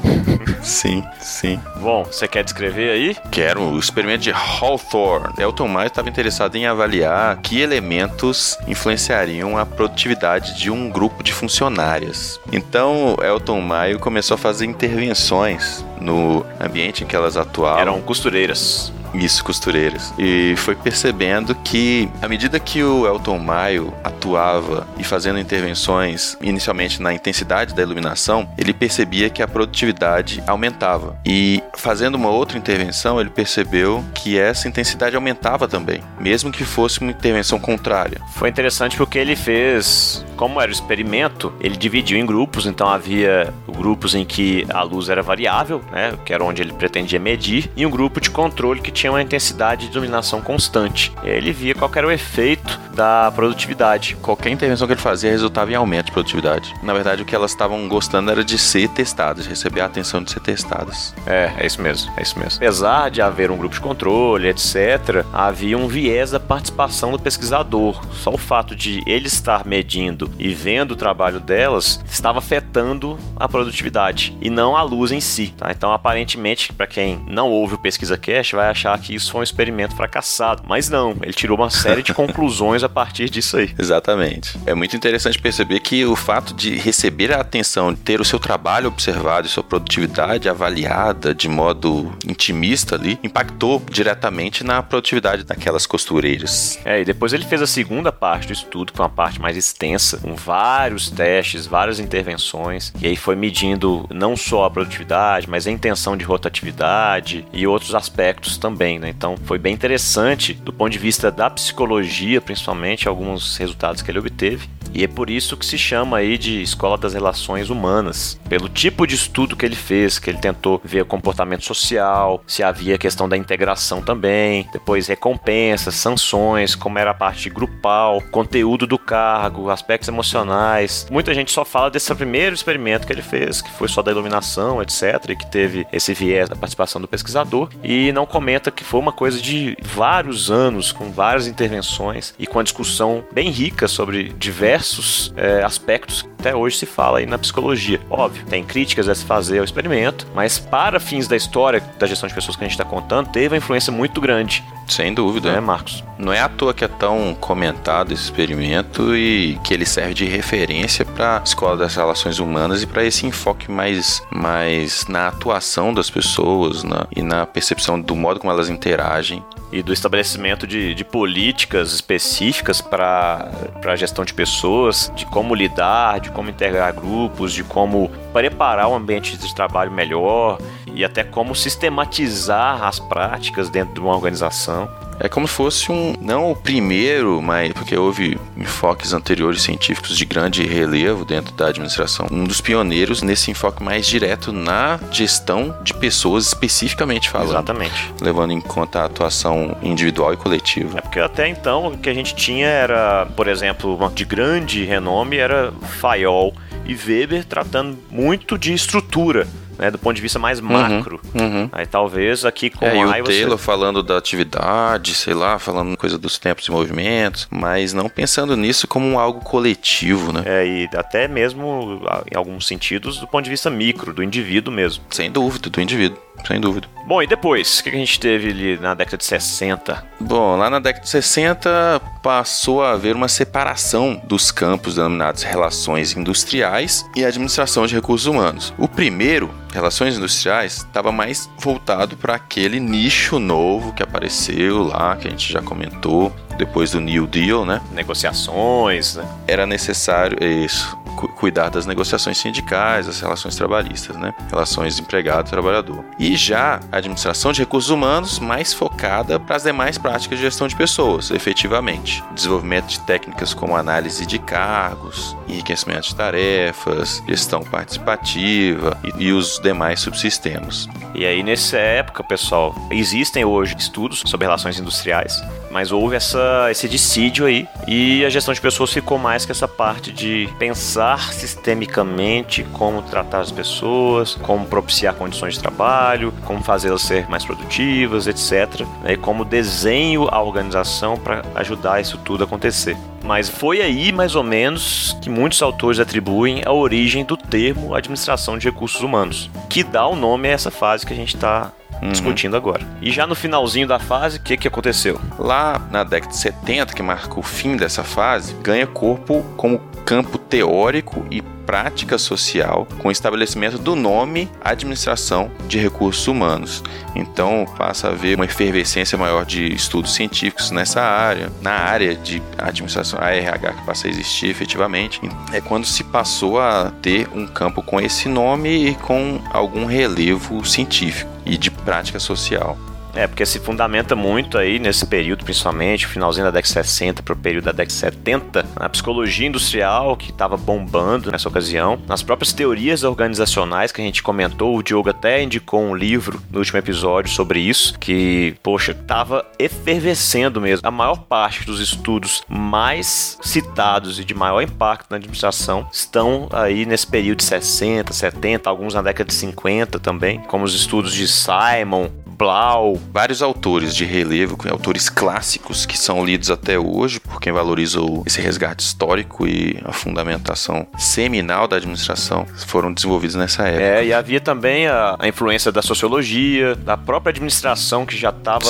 A: Sim, sim.
B: Bom, você quer descrever aí?
A: Quero. O experimento de Hawthorne. Elton Maio estava interessado em avaliar que elementos influenciariam a produtividade de um grupo de funcionárias. Então, Elton Maio começou a fazer intervenções no ambiente em que elas atuavam.
B: Eram costureiras.
A: Isso, costureiras. E foi percebendo que, à medida que o Elton Maio atuava e fazendo intervenções, inicialmente na intensidade da iluminação, ele percebia que a produtividade aumentava. E fazendo uma outra intervenção, ele percebeu que essa intensidade aumentava também, mesmo que fosse uma intervenção contrária.
B: Foi interessante porque ele fez, como era o experimento, ele dividiu em grupos, então havia grupos em que a luz era variável, né, que era onde ele pretendia medir, e um grupo de controle que tinha uma intensidade de dominação constante. Ele via qual era o efeito da produtividade.
A: Qualquer intervenção que ele fazia resultava em aumento de produtividade. Na verdade, o que elas estavam gostando era de ser testadas, receber a atenção de ser testadas.
B: É, é isso mesmo, é isso mesmo. Apesar de haver um grupo de controle, etc., havia um viés da participação do pesquisador. Só o fato de ele estar medindo e vendo o trabalho delas estava afetando a produtividade e não a luz em si. Tá? Então, aparentemente, para quem não ouve o Pesquisa Cash, vai achar que isso foi um experimento fracassado. Mas não, ele tirou uma série de conclusões a partir disso aí.
A: Exatamente. É muito interessante perceber que o fato de receber a atenção, de ter o seu trabalho observado e sua produtividade avaliada de modo intimista ali, impactou diretamente na produtividade daquelas costureiras.
B: É, e depois ele fez a segunda parte do estudo, que foi uma parte mais extensa, com vários testes, várias intervenções, e aí foi medindo não só a produtividade, mas a intenção de rotatividade e outros aspectos também, né? Então foi bem interessante do ponto de vista da psicologia, principalmente alguns resultados que ele obteve. E é por isso que se chama aí de escola das relações humanas, pelo tipo de estudo que ele fez, que ele tentou ver o comportamento social, se havia questão da integração também, depois recompensas, sanções, como era a parte grupal, conteúdo do cargo, aspectos emocionais. Muita gente só fala desse primeiro experimento que ele fez, que foi só da iluminação, etc, e que teve esse viés da participação do pesquisador, e não comenta que foi uma coisa de vários anos, com várias intervenções e com a discussão bem rica sobre diversos diversos é, aspectos que até hoje se fala aí na psicologia. Óbvio, tem críticas a se fazer ao experimento, mas para fins da história da gestão de pessoas que a gente está contando, teve uma influência muito grande.
A: Sem dúvida.
B: É, Marcos?
A: Não é à toa que é tão comentado esse experimento e que ele serve de referência para a escola das relações humanas e para esse enfoque mais, mais na atuação das pessoas na, e na percepção do modo como elas interagem
B: e do estabelecimento de, de políticas específicas para a gestão de pessoas, de como lidar, de como integrar grupos, de como preparar um ambiente de trabalho melhor e até como sistematizar as práticas dentro de uma organização.
A: É como se fosse um, não o primeiro, mas porque houve enfoques anteriores científicos de grande relevo dentro da administração, um dos pioneiros nesse enfoque mais direto na gestão de pessoas especificamente falando.
B: Exatamente.
A: Levando em conta a atuação individual e coletiva.
B: É porque até então o que a gente tinha era, por exemplo, de grande renome era Fayol e Weber tratando muito de estrutura né, do ponto de vista mais uhum, macro.
A: Uhum, uhum.
B: Aí talvez aqui com
A: é, o Taylor você... falando da atividade, sei lá, falando coisa dos tempos e movimentos, mas não pensando nisso como algo coletivo, né?
B: É, e até mesmo em alguns sentidos do ponto de vista micro, do indivíduo mesmo.
A: Sem dúvida, do indivíduo sem dúvida.
B: Bom, e depois? O que a gente teve ali na década de 60?
A: Bom, lá na década de 60 passou a haver uma separação dos campos denominados relações industriais e administração de recursos humanos. O primeiro, relações industriais, estava mais voltado para aquele nicho novo que apareceu lá, que a gente já comentou, depois do New Deal, né?
B: Negociações, né?
A: Era necessário isso cuidar das negociações sindicais, das relações trabalhistas, né? Relações empregado-trabalhador. E já a administração de recursos humanos mais focada para as demais práticas de gestão de pessoas, efetivamente. Desenvolvimento de técnicas como análise de cargos, enriquecimento de tarefas, gestão participativa e, e os demais subsistemas.
B: E aí, nessa época, pessoal, existem hoje estudos sobre relações industriais, mas houve essa, esse dissídio aí e a gestão de pessoas ficou mais que essa parte de pensar sistemicamente como tratar as pessoas, como propiciar condições de trabalho, como fazê-las ser mais produtivas, etc. Né, e como desenho a organização para ajudar isso tudo a acontecer. Mas foi aí, mais ou menos, que muitos autores atribuem a origem do termo administração de recursos humanos, que dá o nome a essa fase que a gente está uhum. discutindo agora. E já no finalzinho da fase, o que, que aconteceu?
A: Lá na década de 70, que marca o fim dessa fase, ganha corpo como campo teórico e prática social com o estabelecimento do nome Administração de Recursos Humanos. Então passa a haver uma efervescência maior de estudos científicos nessa área, na área de administração, a RH que passa a existir efetivamente. É quando se passou a ter um campo com esse nome e com algum relevo científico e de prática social.
B: É, porque se fundamenta muito aí nesse período, principalmente, finalzinho da década de 60 para o período da década de 70, na psicologia industrial, que estava bombando nessa ocasião, nas próprias teorias organizacionais que a gente comentou, o Diogo até indicou um livro no último episódio sobre isso, que, poxa, estava efervescendo mesmo. A maior parte dos estudos mais citados e de maior impacto na administração estão aí nesse período de 60, 70, alguns na década de 50 também, como os estudos de Simon, Blau.
A: Vários autores de relevo, autores clássicos que são lidos até hoje por quem valoriza esse resgate histórico e a fundamentação seminal da administração foram desenvolvidos nessa época.
B: É, e havia também a, a influência da sociologia, da própria administração que já estava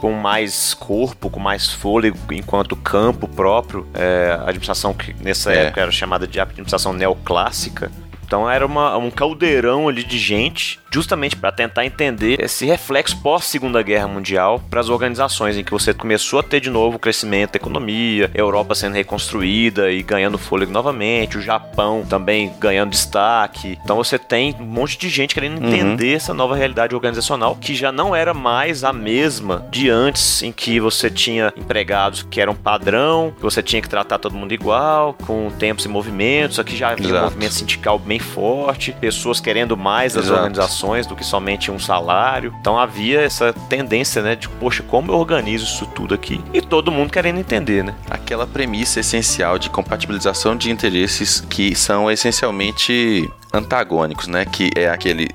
B: com mais corpo, com mais fôlego enquanto campo próprio. É, a administração que nessa é. época era chamada de administração neoclássica. Então era uma, um caldeirão ali de gente justamente para tentar entender esse reflexo pós Segunda Guerra Mundial para as organizações em que você começou a ter de novo o crescimento da economia, Europa sendo reconstruída e ganhando fôlego novamente, o Japão também ganhando destaque. Então você tem um monte de gente querendo uhum. entender uhum. essa nova realidade organizacional que já não era mais a mesma de antes em que você tinha empregados que eram padrão, que você tinha que tratar todo mundo igual, com tempos e movimentos, aqui já havia um movimento sindical bem forte, pessoas querendo mais das Exato. organizações do que somente um salário. Então havia essa tendência, né, de poxa, como eu organizo isso tudo aqui? E todo mundo querendo entender, né?
A: Aquela premissa essencial de compatibilização de interesses que são essencialmente antagônicos, né, que é aquele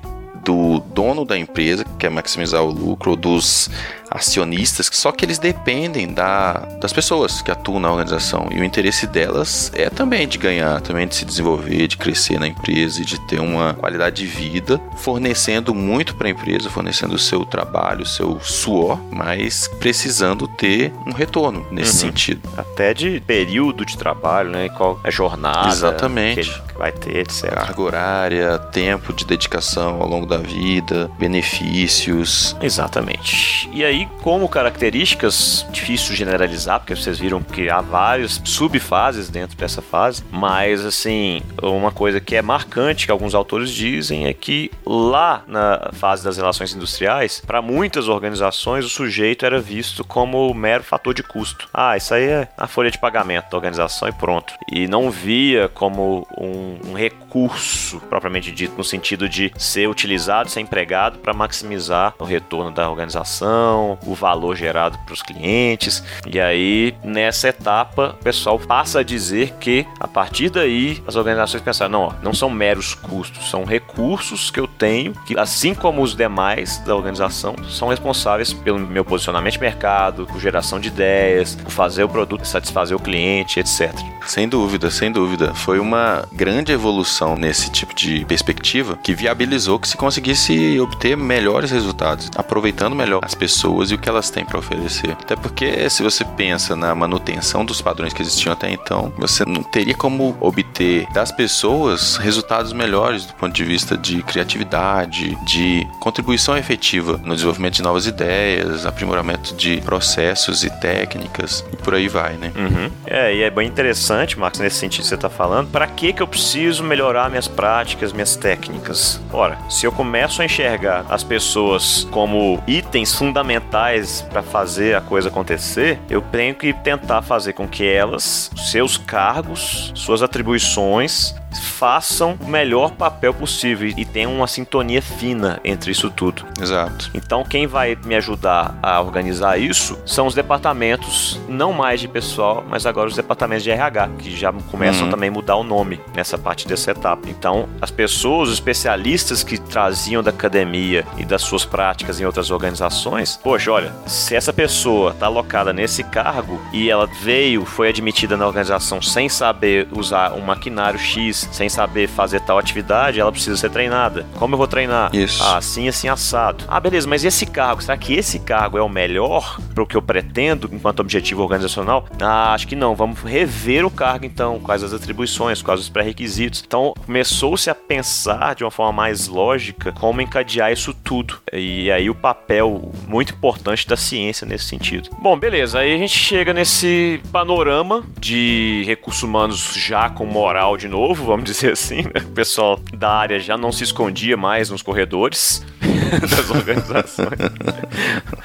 A: do dono da empresa, que quer maximizar o lucro, ou dos acionistas, só que eles dependem da, das pessoas que atuam na organização. E o interesse delas é também de ganhar, também de se desenvolver, de crescer na empresa e de ter uma qualidade de vida, fornecendo muito para a empresa, fornecendo o seu trabalho, o seu suor, mas precisando ter um retorno nesse uhum. sentido.
B: Até de período de trabalho, né? Qual é a jornada
A: Exatamente.
B: que vai ter, etc.
A: Carga horária, tempo de dedicação ao longo da vida, benefícios.
B: Exatamente. E aí, como características, difícil generalizar, porque vocês viram que há várias subfases dentro dessa fase, mas assim, uma coisa que é marcante que alguns autores dizem é que lá na fase das relações industriais, para muitas organizações, o sujeito era visto como mero fator de custo. Ah, isso aí é a folha de pagamento da organização e pronto. E não via como um, um recurso propriamente dito, no sentido de ser utilizado, ser empregado para maximizar o retorno da organização o valor gerado para os clientes. E aí, nessa etapa, o pessoal passa a dizer que a partir daí as organizações pensaram: não, ó, não são meros custos, são recursos que eu tenho que, assim como os demais da organização, são responsáveis pelo meu posicionamento de mercado, por geração de ideias, por fazer o produto satisfazer o cliente, etc.
A: Sem dúvida, sem dúvida. Foi uma grande evolução nesse tipo de perspectiva que viabilizou que se conseguisse obter melhores resultados, aproveitando melhor as pessoas pessoas e o que elas têm para oferecer. Até porque se você pensa na manutenção dos padrões que existiam até então, você não teria como obter das pessoas resultados melhores do ponto de vista de criatividade, de contribuição efetiva no desenvolvimento de novas ideias, aprimoramento de processos e técnicas e por aí vai, né?
B: Uhum. É, e é bem interessante, Marcos, nesse sentido que você está falando. Para que que eu preciso melhorar minhas práticas, minhas técnicas? Ora, se eu começo a enxergar as pessoas como itens fundamentais fundamentais para fazer a coisa acontecer, eu tenho que tentar fazer com que elas, seus cargos, suas atribuições, façam o melhor papel possível e tenham uma sintonia fina entre isso tudo.
A: Exato.
B: Então, quem vai me ajudar a organizar isso são os departamentos, não mais de pessoal, mas agora os departamentos de RH, que já começam uhum. também a mudar o nome nessa parte dessa etapa. Então, as pessoas, os especialistas que traziam da academia e das suas práticas em outras organizações, poxa, olha, se essa pessoa está alocada nesse cargo e ela veio, foi admitida na organização sem saber usar um maquinário X sem saber fazer tal atividade, ela precisa ser treinada. Como eu vou treinar?
A: Isso.
B: Ah, assim, assim, assado. Ah, beleza, mas esse cargo, será que esse cargo é o melhor para o que eu pretendo enquanto objetivo organizacional? Ah, acho que não. Vamos rever o cargo então, quais as atribuições, quais os pré-requisitos. Então, começou-se a pensar de uma forma mais lógica como encadear isso tudo. E aí o papel muito importante da ciência nesse sentido. Bom, beleza. Aí a gente chega nesse panorama de recursos humanos já com moral de novo, vamos dizer assim. Né? O pessoal da área já não se escondia mais nos corredores. das organizações.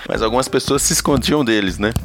A: Mas algumas pessoas se escondiam deles, né?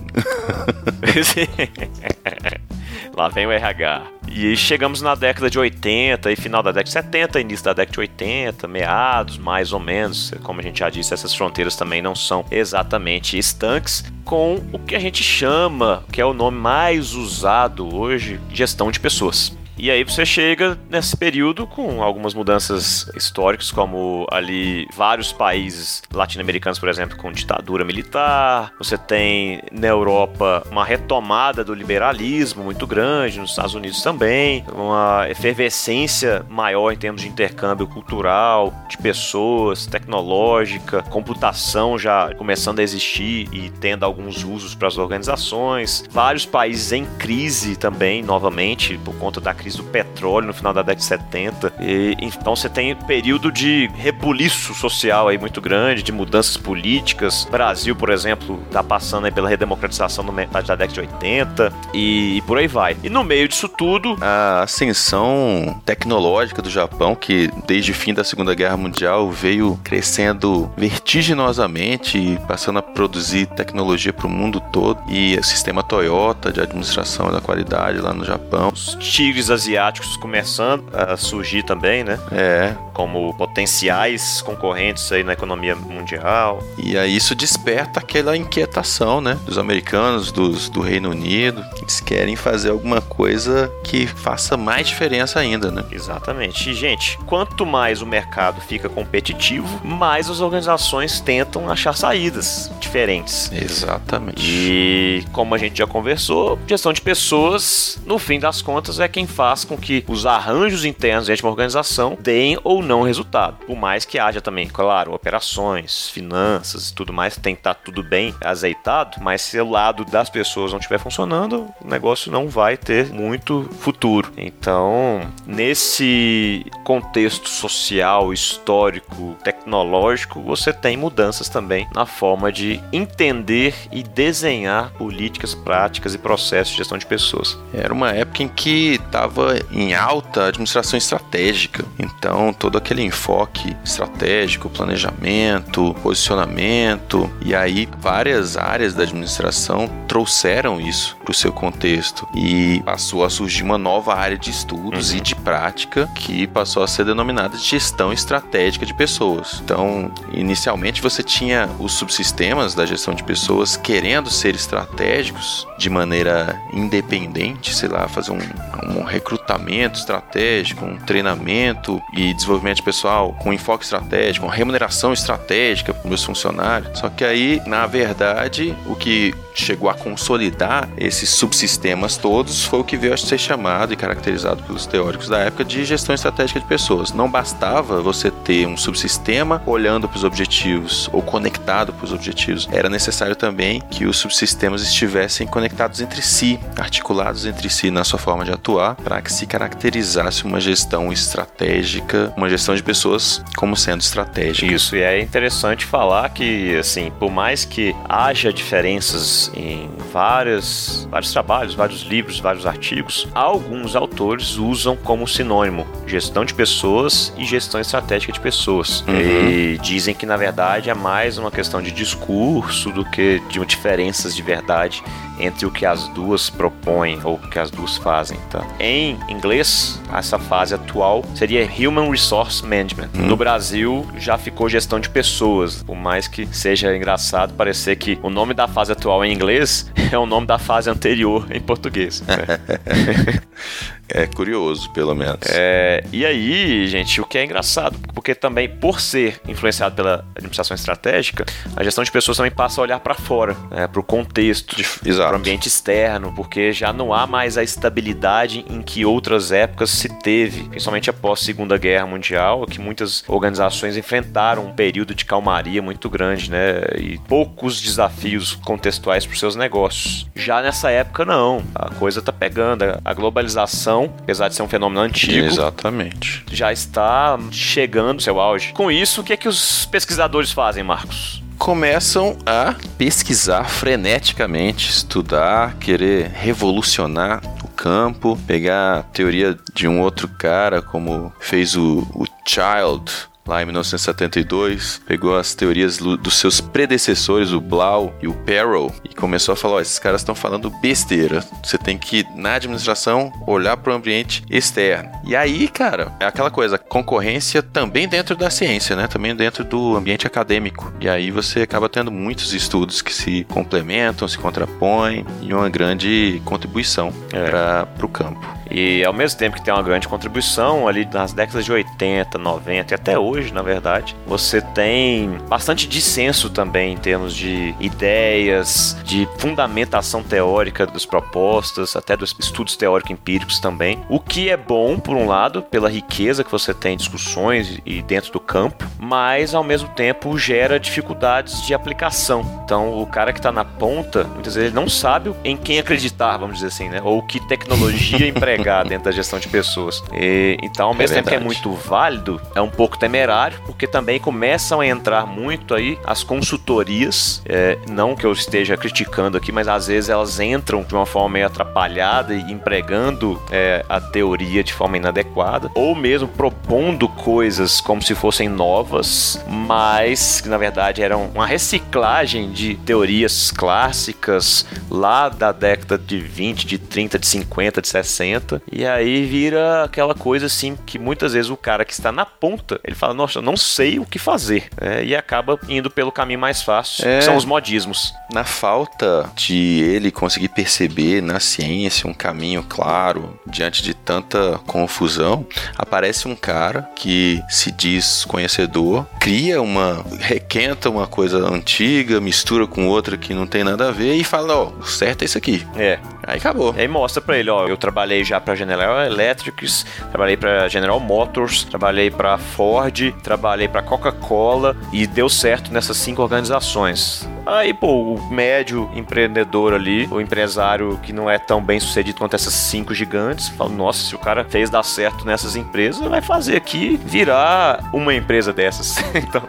B: Lá vem o RH. E chegamos na década de 80 e final da década de 70, início da década de 80, meados, mais ou menos. Como a gente já disse, essas fronteiras também não são exatamente estanques, com o que a gente chama, que é o nome mais usado hoje, gestão de pessoas. E aí você chega nesse período com algumas mudanças históricas, como ali vários países latino-americanos, por exemplo, com ditadura militar. Você tem na Europa uma retomada do liberalismo muito grande, nos Estados Unidos também, uma efervescência maior em termos de intercâmbio cultural, de pessoas, tecnológica, computação já começando a existir e tendo alguns usos para as organizações. Vários países em crise também, novamente, por conta da crise crise do petróleo no final da década de 70. E, então você tem um período de rebuliço social aí muito grande, de mudanças políticas. Brasil, por exemplo, está passando aí pela redemocratização no metade da década de 80 e, e por aí vai. E no meio disso tudo,
A: a ascensão tecnológica do Japão, que desde o fim da Segunda Guerra Mundial veio crescendo vertiginosamente e passando a produzir tecnologia para o mundo todo. E o sistema Toyota de administração da qualidade lá no Japão.
B: Os tigres asiáticos começando a surgir também, né?
A: É.
B: Como potenciais concorrentes aí na economia mundial.
A: E aí isso desperta aquela inquietação, né? Dos americanos, dos, do Reino Unido. Eles querem fazer alguma coisa que faça mais diferença ainda, né?
B: Exatamente. E, gente, quanto mais o mercado fica competitivo, mais as organizações tentam achar saídas diferentes.
A: Exatamente.
B: E como a gente já conversou, gestão de pessoas, no fim das contas, é quem faz faz com que os arranjos internos dentro de uma organização deem ou não resultado. Por mais que haja também, claro, operações, finanças e tudo mais, tem que estar tudo bem azeitado, mas se o lado das pessoas não estiver funcionando, o negócio não vai ter muito futuro. Então, nesse contexto social, histórico, tecnológico, você tem mudanças também na forma de entender e desenhar políticas, práticas e processos de gestão de pessoas.
A: Era uma época em que estava estava em alta administração estratégica. Então, todo aquele enfoque estratégico, planejamento, posicionamento, e aí várias áreas da administração trouxeram isso para o seu contexto e passou a surgir uma nova área de estudos uhum. e de prática que passou a ser denominada de gestão estratégica de pessoas. Então, inicialmente você tinha os subsistemas da gestão de pessoas querendo ser estratégicos de maneira independente, sei lá, fazer um, um recrutamento estratégico, um treinamento e desenvolvimento pessoal com enfoque estratégico, uma remuneração estratégica para os meus funcionários. Só que aí, na verdade, o que chegou a consolidar esses subsistemas todos foi o que veio a ser chamado e caracterizado pelos teóricos da época de gestão estratégica de pessoas. Não bastava você ter um subsistema olhando para os objetivos ou conectado para os objetivos. Era necessário também que os subsistemas estivessem conectados entre si, articulados entre si na sua forma de atuar, para que se caracterizasse uma gestão estratégica, uma gestão de pessoas como sendo estratégica.
B: Isso, e é interessante falar que, assim, por mais que haja diferenças em várias, vários trabalhos, vários livros, vários artigos, alguns autores usam como sinônimo gestão de pessoas e gestão estratégica de pessoas. Uhum. E dizem que, na verdade, é mais uma questão de discurso do que de diferenças de verdade entre o que as duas propõem ou o que as duas fazem. Tá? Em inglês, essa fase atual seria Human Resource Management. Hum. No Brasil, já ficou gestão de pessoas. Por mais que seja engraçado parecer que o nome da fase atual em inglês é o nome da fase anterior em português.
A: É curioso, pelo menos.
B: É, e aí, gente, o que é engraçado, porque também, por ser influenciado pela administração estratégica, a gestão de pessoas também passa a olhar para fora, né, para o contexto, para o ambiente externo, porque já não há mais a estabilidade em que outras épocas se teve, principalmente após a Segunda Guerra Mundial, que muitas organizações enfrentaram um período de calmaria muito grande, né, e poucos desafios contextuais para os seus negócios. Já nessa época, não. Coisa tá pegando, a globalização apesar de ser um fenômeno antigo.
A: Exatamente.
B: Já está chegando ao seu auge. Com isso, o que é que os pesquisadores fazem, Marcos?
A: começam a pesquisar freneticamente, estudar, querer revolucionar o campo, pegar a teoria de um outro cara, como fez o, o Child lá em 1972, pegou as teorias dos seus predecessores, o Blau e o Perrow, e começou a falar: ó, esses caras estão falando besteira. Você tem que, na administração, olhar para o ambiente externo. E aí, cara, é aquela coisa, concorrência também dentro da ciência, né? Também dentro do ambiente acadêmico. E aí você acaba tendo muitos estudos que se complementam, se contrapõem e uma grande contribuição é. para o campo.
B: E ao mesmo tempo que tem uma grande contribuição ali nas décadas de 80, 90 e até hoje, na verdade, você tem bastante dissenso também em termos de ideias, de fundamentação teórica das propostas, até dos estudos teórico-empíricos também. O que é bom, por um lado, pela riqueza que você tem em discussões e dentro do campo, mas ao mesmo tempo gera dificuldades de aplicação. Então, o cara que está na ponta, muitas vezes ele não sabe em quem acreditar, vamos dizer assim, né? Ou que tecnologia empregar dentro da gestão de pessoas. E, então, ao mesmo é tempo que é muito válido, é um pouco temerário, porque também começam a entrar muito aí as consultorias, é, não que eu esteja criticando aqui, mas às vezes elas entram de uma forma meio atrapalhada e empregando é, a teoria de forma inadequada, ou mesmo propondo coisas como se fossem novas, mas que na verdade eram uma reciclagem de teorias clássicas lá da década de 20, de 30, de 50, de 60 ponta. E aí vira aquela coisa assim que muitas vezes o cara que está na ponta, ele fala, nossa, não sei o que fazer. É, e acaba indo pelo caminho mais fácil, é, que são os modismos.
A: Na falta de ele conseguir perceber na ciência um caminho claro diante de tanta confusão, aparece um cara que se diz conhecedor, cria uma. requenta uma coisa antiga, mistura com outra que não tem nada a ver e fala: ó, oh, certo é isso aqui.
B: É.
A: Aí acabou.
B: Aí mostra pra ele: ó, eu trabalhei já para General Electric, trabalhei para General Motors, trabalhei para Ford, trabalhei para Coca-Cola e deu certo nessas cinco organizações. Aí, pô, o médio empreendedor ali, o empresário que não é tão bem sucedido quanto essas cinco gigantes, fala: nossa, se o cara fez dar certo nessas empresas, vai fazer aqui virar uma empresa dessas. então.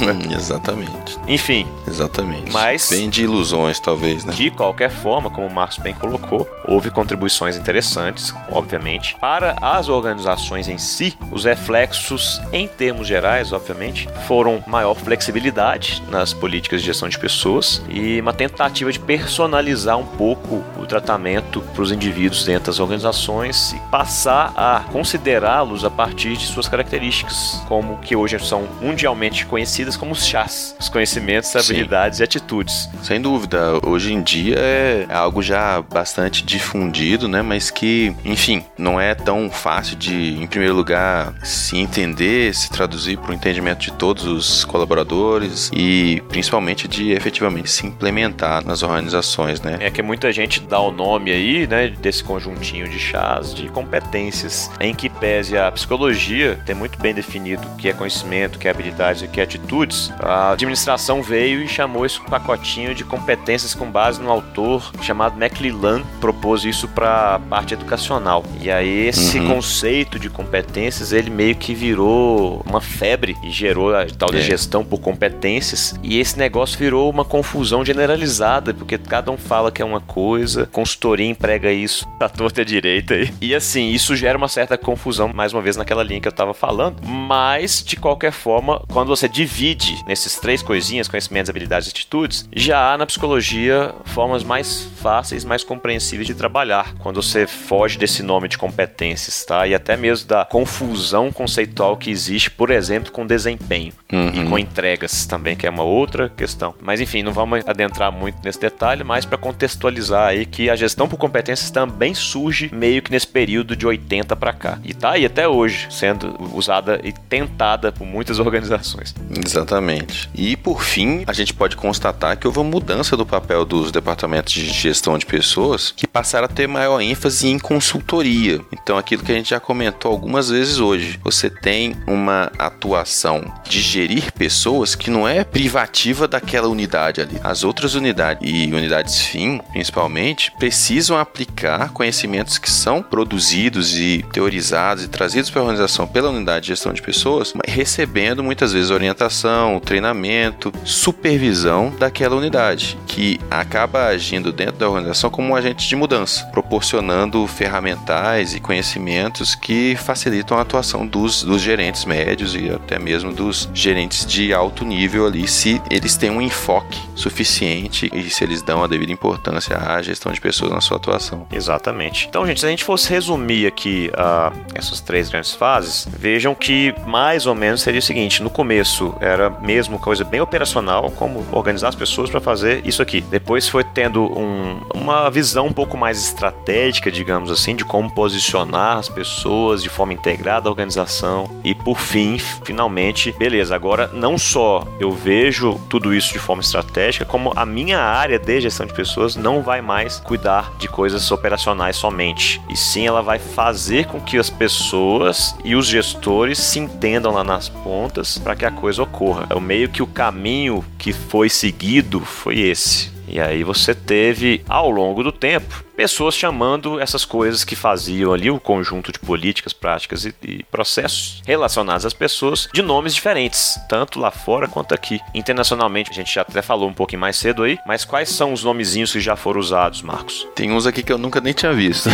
A: Exatamente.
B: Enfim.
A: Exatamente.
B: Mas.
A: Bem de ilusões, talvez, né?
B: De qualquer forma, como o Marcos bem colocou, houve contribuições interessantes, obviamente. Para as organizações em si, os reflexos, em termos gerais, obviamente, foram maior flexibilidade nas políticas de gestão de pessoas e uma tentativa de personalizar um pouco o tratamento para os indivíduos dentro das organizações e passar a considerá-los a partir de suas características, como que hoje são mundialmente conhecidas como os chás, os conhecimentos, habilidades Sim. e atitudes.
A: Sem dúvida, hoje em dia é algo já bastante difundido, né? Mas que, enfim, não é tão fácil de, em primeiro lugar, se entender, se traduzir para o entendimento de todos os colaboradores e principalmente de efetivamente se implementar nas organizações, né?
B: É que muita gente dá o nome aí, né, desse conjuntinho de chás de competências, em que pese a psicologia ter muito bem definido o que é conhecimento, o que é habilidades e o que é atitudes, a administração veio e chamou esse pacotinho de competências com base no autor chamado McLellan, propôs isso para a parte educacional. E aí esse uhum. conceito de competências, ele meio que virou uma febre e gerou a tal de é. gestão por competências, e esse negócio virou uma confusão generalizada, porque cada um fala que é uma coisa, consultoria emprega isso à torta e à direita. E, e assim, isso gera uma certa confusão, mais uma vez, naquela linha que eu estava falando. Mas, de qualquer forma, quando você divide nesses três coisinhas, conhecimentos, habilidades e atitudes, já há na psicologia formas mais fáceis, mais compreensíveis de trabalhar. Quando você foge desse nome de competências, tá? E até mesmo da confusão conceitual que existe, por exemplo, com desempenho uhum. e com entregas também, que é uma outra questão. Mas enfim, não vamos adentrar muito nesse detalhe, mas para contextualizar aí que a gestão por competências também surge meio que nesse período de 80 para cá. E tá aí até hoje sendo usada e tentada por muitas organizações.
A: Exatamente. E por fim, a gente pode constatar que houve uma mudança do papel dos departamentos de gestão de pessoas que passaram a ter maior ênfase em consultoria. Então, aquilo que a gente já comentou algumas vezes hoje, você tem uma atuação de gerir pessoas que não é privativa daquela unidade ali. As outras unidades e unidades fim, principalmente, precisam aplicar conhecimentos que são produzidos e teorizados e trazidos para a organização pela unidade de gestão de pessoas, recebendo muitas vezes orientação treinamento, supervisão daquela unidade, que acaba agindo dentro da organização como um agente de mudança, proporcionando ferramentais e conhecimentos que facilitam a atuação dos, dos gerentes médios e até mesmo dos gerentes de alto nível ali, se eles têm um enfoque suficiente e se eles dão a devida importância à gestão de pessoas na sua atuação.
B: Exatamente. Então, gente, se a gente fosse resumir aqui uh, essas três grandes fases, vejam que mais ou menos seria o seguinte: no começo era mesmo coisa bem operacional, como organizar as pessoas para fazer isso aqui. Depois foi tendo um, uma visão um pouco mais estratégica, digamos assim, de como posicionar as pessoas de forma integrada à organização. E por fim, finalmente, beleza, agora não só eu vejo tudo isso de forma estratégica, como a minha área de gestão de pessoas não vai mais cuidar de coisas operacionais somente. E sim, ela vai fazer com que as pessoas e os gestores se entendam lá nas pontas para que a coisa ocorra. É meio que o caminho que foi seguido foi esse. E aí você teve, ao longo do tempo, pessoas chamando essas coisas que faziam ali o conjunto de políticas, práticas e, e, processos relacionados às pessoas de nomes diferentes, tanto lá fora quanto aqui. Internacionalmente, a gente já até falou um pouquinho mais cedo aí, mas quais são os nomezinhos que já foram usados, Marcos?
A: Tem uns aqui que eu nunca nem tinha visto.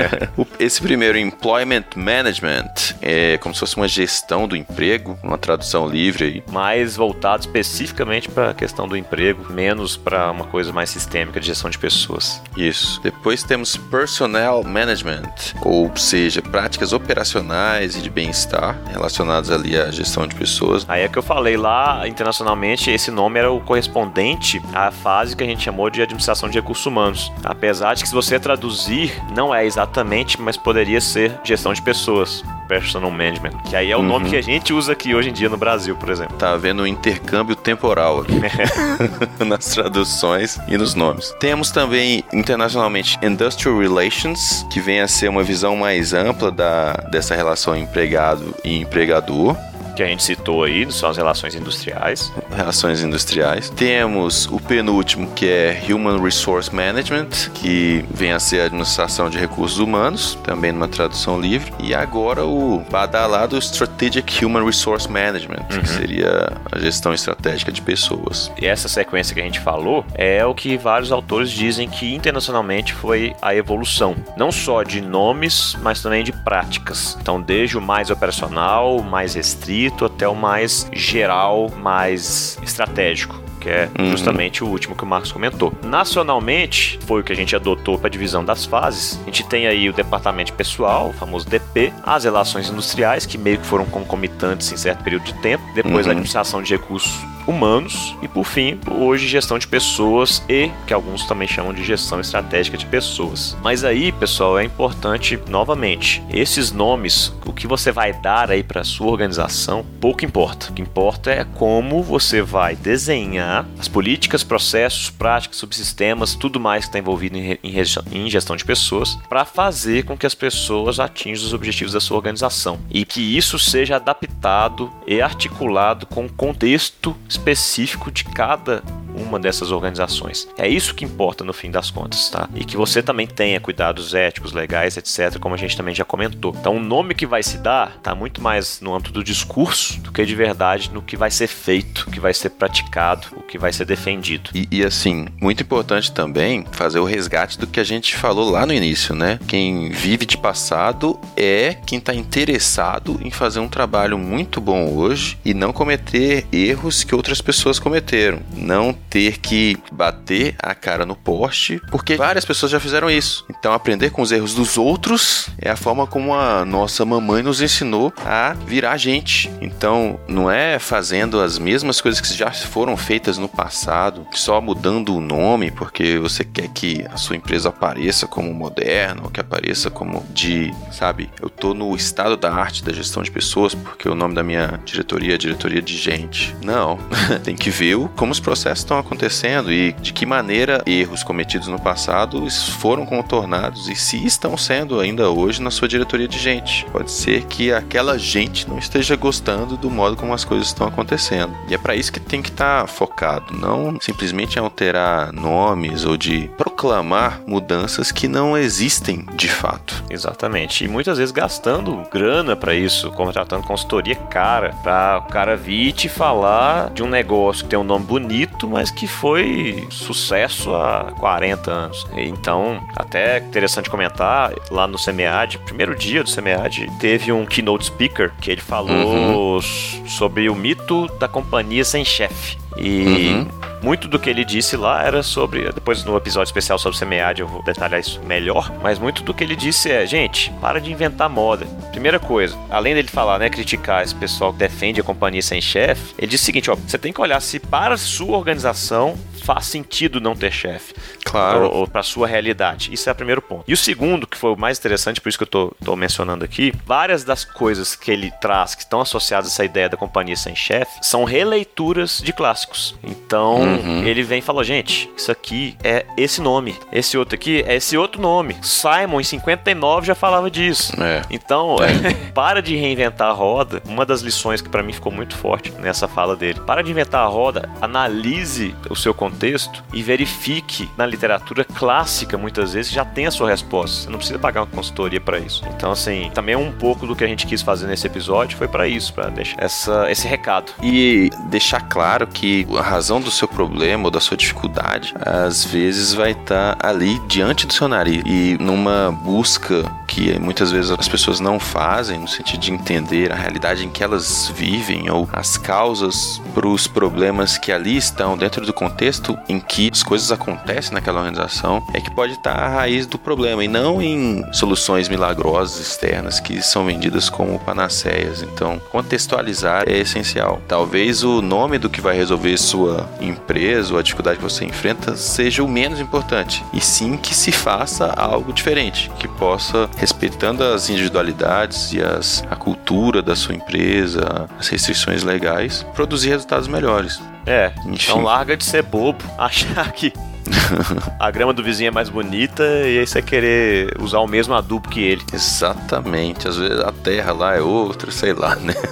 A: Esse primeiro, Employment Management, é como se fosse uma gestão do emprego, uma tradução livre aí.
B: Mais voltado especificamente para a questão do emprego, menos para uma coisa mais sistêmica de gestão de pessoas.
A: Isso. Depois depois temos Personnel Management, ou seja, práticas operacionais e de bem-estar relacionadas ali à gestão de pessoas.
B: Aí é que eu falei lá, internacionalmente, esse nome era o correspondente à fase que a gente chamou de administração de recursos humanos. Apesar de que se você traduzir, não é exatamente, mas poderia ser gestão de pessoas. Personal Management, que aí é o uhum. nome que a gente usa aqui hoje em dia no Brasil, por exemplo.
A: Tá havendo um intercâmbio temporal aqui nas traduções e nos nomes. Temos também internacionalmente Industrial Relations, que vem a ser uma visão mais ampla da, dessa relação empregado e empregador
B: que a gente citou aí, são as relações industriais.
A: Relações industriais. Temos o penúltimo, que é Human Resource Management, que vem a ser a administração de recursos humanos, também numa tradução livre. E agora o badalado Strategic Human Resource Management, uhum. que seria a gestão estratégica de pessoas.
B: E essa sequência que a gente falou é o que vários autores dizem que internacionalmente foi a evolução, não só de nomes, mas também de práticas. Então, desde o mais operacional, mais restrito, até o mais geral, mais estratégico que é uhum. justamente o último que o Marcos comentou. Nacionalmente, foi o que a gente adotou para a divisão das fases. A gente tem aí o departamento pessoal, o famoso DP, as relações industriais, que meio que foram concomitantes em certo período de tempo, depois uhum. a administração de recursos humanos e por fim, hoje gestão de pessoas e que alguns também chamam de gestão estratégica de pessoas. Mas aí, pessoal, é importante novamente, esses nomes, o que você vai dar aí para sua organização, pouco importa. O que importa é como você vai desenhar as políticas, processos, práticas, subsistemas, tudo mais que está envolvido em, em, gestão de pessoas, para fazer com que as pessoas atinjam os objetivos da sua organização e que isso seja adaptado e articulado com o contexto específico de cada uma dessas organizações. É isso que importa no fim das contas, tá? E que você também tenha cuidados éticos, legais, etc., como a gente também já comentou. Então, o nome que vai se dar está muito mais no âmbito do discurso do que de verdade no que vai ser feito, o que vai ser praticado, o que vai ser defendido.
A: E, e assim, muito importante também fazer o resgate do que a gente falou lá no início, né? Quem vive de passado é quem está interessado em fazer um trabalho muito bom hoje e não cometer erros que outras pessoas cometeram. Não ter que bater a cara no poste, porque várias pessoas já fizeram isso. Então, aprender com os erros dos outros é a forma como a nossa mamãe nos ensinou a virar gente. Então, não é fazendo as mesmas coisas que já foram feitas no passado, só mudando o nome porque você quer que a sua empresa apareça como moderna, ou que apareça como de, sabe, eu tô no estado da arte da gestão de pessoas porque o nome da minha diretoria é diretoria de gente. Não, tem que ver como os processos estão estão acontecendo e de que maneira erros cometidos no passado foram contornados e se estão sendo ainda hoje na sua diretoria de gente. Pode ser que aquela gente não esteja gostando do modo como as coisas estão acontecendo. E é para isso que tem que estar tá focado, não simplesmente alterar nomes ou de proclamar mudanças que não existem de fato.
B: Exatamente. E muitas vezes gastando grana para isso, contratando consultoria cara, para o cara vir te falar de um negócio que tem um nome bonito, mas que foi sucesso há 40 anos. Então, até interessante comentar, lá no SEMEAD, primeiro dia do SEMEAD, teve um keynote speaker que ele falou uhum. sobre o mito da companhia sem chefe. E uhum. muito do que ele disse lá era sobre. Depois no episódio especial sobre semeade eu vou detalhar isso melhor. Mas muito do que ele disse é: gente, para de inventar moda. Primeira coisa, além dele falar, né, criticar esse pessoal que defende a companhia sem chefe, ele disse o seguinte: ó, você tem que olhar se para a sua organização faz sentido não ter chefe.
A: Claro.
B: Ou, ou para sua realidade. Isso é o primeiro ponto. E o segundo, que foi o mais interessante, por isso que eu tô, tô mencionando aqui, várias das coisas que ele traz que estão associadas a essa ideia da companhia sem chefe são releituras de clássicos. Então, uhum. ele vem e fala, gente, isso aqui é esse nome. Esse outro aqui é esse outro nome. Simon, em 59, já falava disso.
A: É.
B: Então, é. para de reinventar a roda. Uma das lições que para mim ficou muito forte nessa fala dele. Para de inventar a roda, analise o seu contexto e verifique na literatura clássica, muitas vezes, já tem a sua resposta. Você não precisa pagar uma consultoria para isso. Então, assim, também um pouco do que a gente quis fazer nesse episódio foi para isso, para deixar essa, esse recado.
A: E deixar claro que a razão do seu problema ou da sua dificuldade, às vezes vai estar tá ali diante do seu nariz e numa busca que muitas vezes as pessoas não fazem, no sentido de entender a realidade em que elas vivem ou as causas para os problemas que ali estão dentro do contexto em que as coisas acontecem naquela organização é que pode estar a raiz do problema e não em soluções milagrosas externas que são vendidas como panaceias. Então, contextualizar é essencial. Talvez o nome do que vai resolver sua empresa ou a dificuldade que você enfrenta seja o menos importante, e sim que se faça algo diferente, que possa, respeitando as individualidades e as, a cultura da sua empresa, as restrições legais, produzir resultados melhores.
B: É, Enfim. então larga de ser bobo, achar que a grama do vizinho é mais bonita e aí você querer usar o mesmo adubo que ele.
A: Exatamente. Às vezes a terra lá é outra, sei lá, né?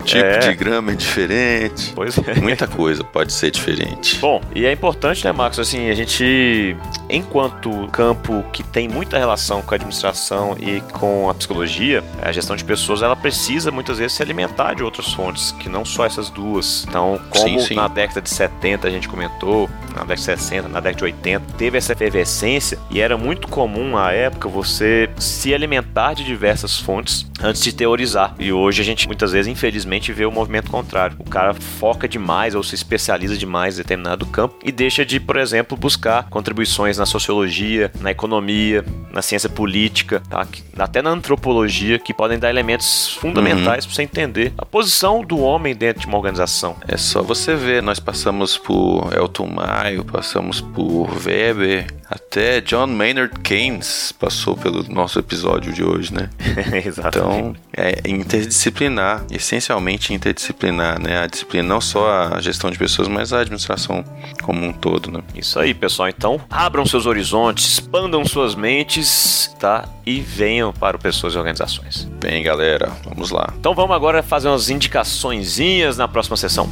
A: O tipo é. de grama é diferente.
B: Pois é.
A: Muita coisa pode ser diferente.
B: Bom, e é importante, né, Marcos? Assim, a gente, enquanto campo que tem muita relação com a administração e com a psicologia, a gestão de pessoas, ela precisa muitas vezes se alimentar de outras fontes, que não só essas duas. Então, como sim, sim. na década de 70 a gente comentou, na década de 60, na década de 80, teve essa efervescência e era muito comum à época você se alimentar de diversas fontes antes de teorizar. E hoje a gente muitas vezes, infelizmente, vê o movimento contrário. O cara foca demais ou se especializa demais em determinado campo e deixa de, por exemplo, buscar contribuições na sociologia, na economia, na ciência política, tá? até na antropologia, que podem dar elementos fundamentais uhum. para você entender a posição do homem dentro de uma organização.
A: É só você ver, nós passamos por Elton Maio, passamos por Weber, até John Maynard Keynes passou pelo nosso episódio de hoje, né?
B: Exatamente.
A: Então, é interdisciplinar, essencialmente interdisciplinar, né? A disciplina não só a gestão de pessoas, mas a administração como um todo, né?
B: Isso aí, pessoal. Então, abram seus horizontes, expandam suas mentes, tá? E venham para o Pessoas e Organizações.
A: Bem, galera, vamos lá.
B: Então vamos agora fazer umas indicaçõezinhas na próxima sessão.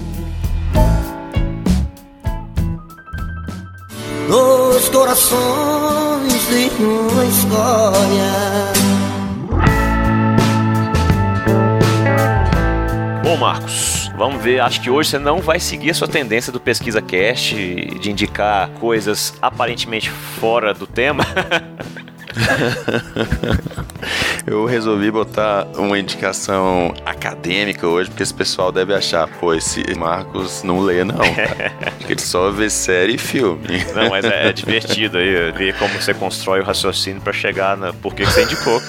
B: Nos corações de uma história Bom, Marcos, vamos ver. Acho que hoje você não vai seguir a sua tendência do Pesquisa Cast de indicar coisas aparentemente fora do tema.
A: Eu resolvi botar uma indicação acadêmica hoje, porque esse pessoal deve achar, pô, esse Marcos não lê, não. ele só vê série e filme.
B: Não, mas é, é divertido aí ver como você constrói o raciocínio para chegar na por que você indicou.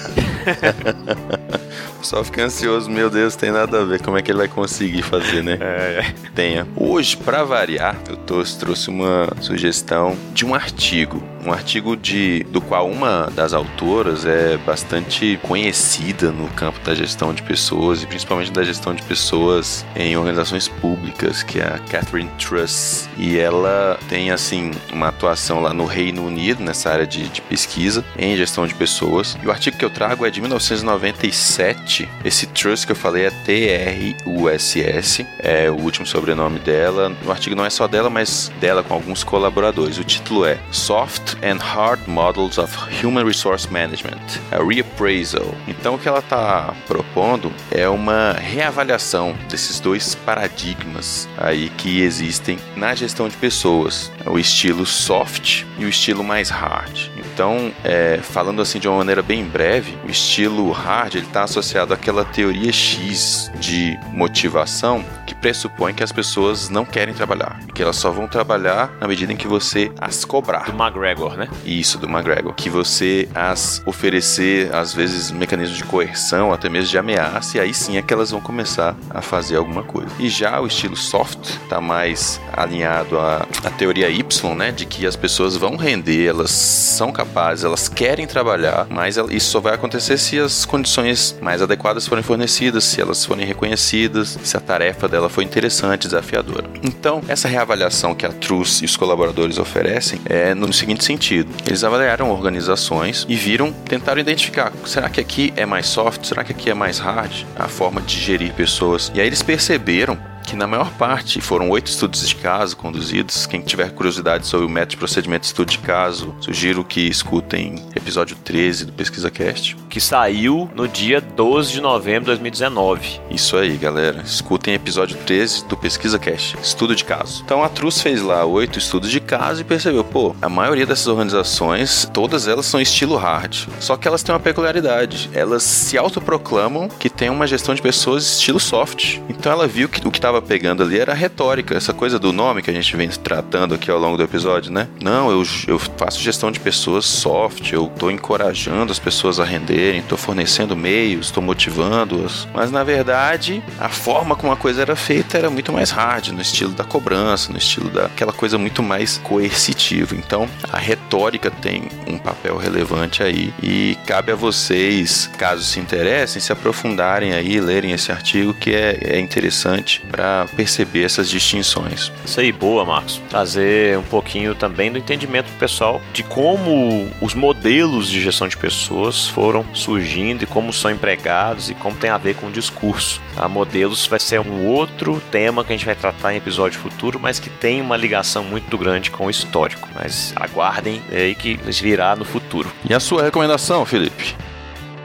A: Só fica ansioso, meu Deus, tem nada a ver. Como é que ele vai conseguir fazer, né?
B: É, é.
A: Tenha. Hoje, para variar, eu trouxe uma sugestão de um artigo um artigo de do qual uma das autoras é bastante conhecida no campo da gestão de pessoas e principalmente da gestão de pessoas em organizações públicas, que é a Catherine Truss. E ela tem assim uma atuação lá no Reino Unido nessa área de, de pesquisa em gestão de pessoas. E o artigo que eu trago é de 1997. Esse Truss que eu falei é T-R-U-S-S, é o último sobrenome dela. O artigo não é só dela, mas dela com alguns colaboradores. O título é Soft and Hard Models of Human Resource Management, a Reappraisal. Então o que ela está propondo é uma reavaliação desses dois paradigmas aí que existem na gestão de pessoas, o estilo soft e o estilo mais hard. Então, é, falando assim de uma maneira bem breve, o estilo hard ele está associado àquela teoria X de motivação que pressupõe que as pessoas não querem trabalhar, que elas só vão trabalhar na medida em que você as cobrar.
B: Do McGregor, né?
A: Isso, do McGregor. Que você as oferecer, às vezes, mecanismos de coerção, até mesmo de ameaça, e aí sim é que elas vão começar a fazer alguma coisa. E já o estilo soft está mais alinhado à, à teoria Y, né? De que as pessoas vão render, elas são capazes, elas querem trabalhar, mas isso só vai acontecer se as condições mais adequadas forem fornecidas, se elas forem reconhecidas, se a tarefa dela for interessante, desafiadora. Então, essa reavaliação que a Truss e os colaboradores oferecem é no seguinte sentido: eles avaliaram organizações e viram, tentaram identificar, será que aqui é mais soft, será que aqui é mais hard a forma de gerir pessoas? E aí eles perceberam que na maior parte foram oito estudos de caso conduzidos. Quem tiver curiosidade sobre o método de procedimento de estudo de caso, sugiro que escutem episódio 13 do Pesquisa Cast.
B: Que saiu no dia 12 de novembro de 2019.
A: Isso aí, galera. Escutem episódio 13 do Pesquisa Cast, estudo de caso. Então a Trus fez lá oito estudos de caso e percebeu, pô, a maioria dessas organizações, todas elas são estilo hard. Só que elas têm uma peculiaridade. Elas se autoproclamam que tem uma gestão de pessoas estilo soft. Então ela viu que o que estava estava pegando ali era a retórica, essa coisa do nome que a gente vem tratando aqui ao longo do episódio, né? Não, eu, eu faço gestão de pessoas soft, eu estou encorajando as pessoas a renderem, estou fornecendo meios, estou motivando-as. Mas na verdade, a forma como a coisa era feita era muito mais hard, no estilo da cobrança, no estilo daquela coisa muito mais coercitiva. Então, a retórica tem um papel relevante aí e cabe a vocês, caso se interessem, se aprofundarem aí, lerem esse artigo que é, é interessante perceber essas distinções.
B: Isso aí, boa, Marcos. Trazer um pouquinho também do entendimento pessoal de como os modelos de gestão de pessoas foram surgindo e como são empregados e como tem a ver com o discurso. A modelos vai ser um outro tema que a gente vai tratar em episódio futuro, mas que tem uma ligação muito grande com o histórico. Mas aguardem aí que virá no futuro.
A: E a sua recomendação, Felipe?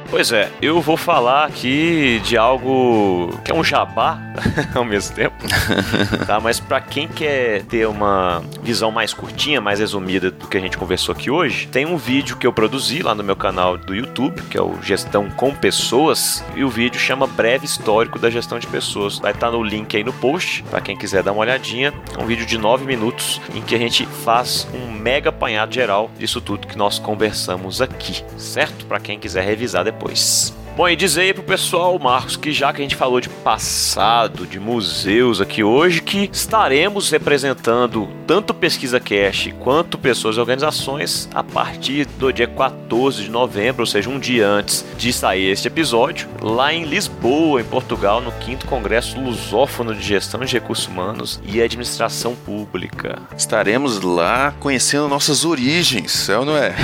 B: Pois é, eu vou falar aqui de algo que é um jabá ao mesmo tempo, tá? Mas para quem quer ter uma visão mais curtinha, mais resumida do que a gente conversou aqui hoje, tem um vídeo que eu produzi lá no meu canal do YouTube, que é o Gestão com Pessoas, e o vídeo chama Breve Histórico da Gestão de Pessoas. Vai estar tá no link aí no post, para quem quiser dar uma olhadinha. É um vídeo de 9 minutos em que a gente faz um mega apanhado geral disso tudo que nós conversamos aqui, certo? Para quem quiser revisar depois depois. Bom, e dizer aí pro pessoal, Marcos, que já que a gente falou de passado, de museus aqui hoje, que estaremos representando tanto Pesquisa Cash quanto pessoas e organizações a partir do dia 14 de novembro, ou seja, um dia antes de sair este episódio, lá em Lisboa, em Portugal, no 5 Congresso Lusófono de Gestão de Recursos Humanos e Administração Pública.
A: Estaremos lá conhecendo nossas origens, é ou não é?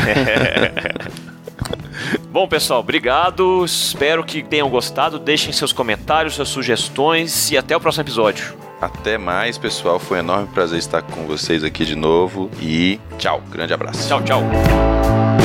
B: Bom, pessoal, obrigado. Espero que tenham gostado. Deixem seus comentários, suas sugestões e até o próximo episódio.
A: Até mais, pessoal. Foi um enorme prazer estar com vocês aqui de novo. E tchau. Grande abraço.
B: Tchau, tchau.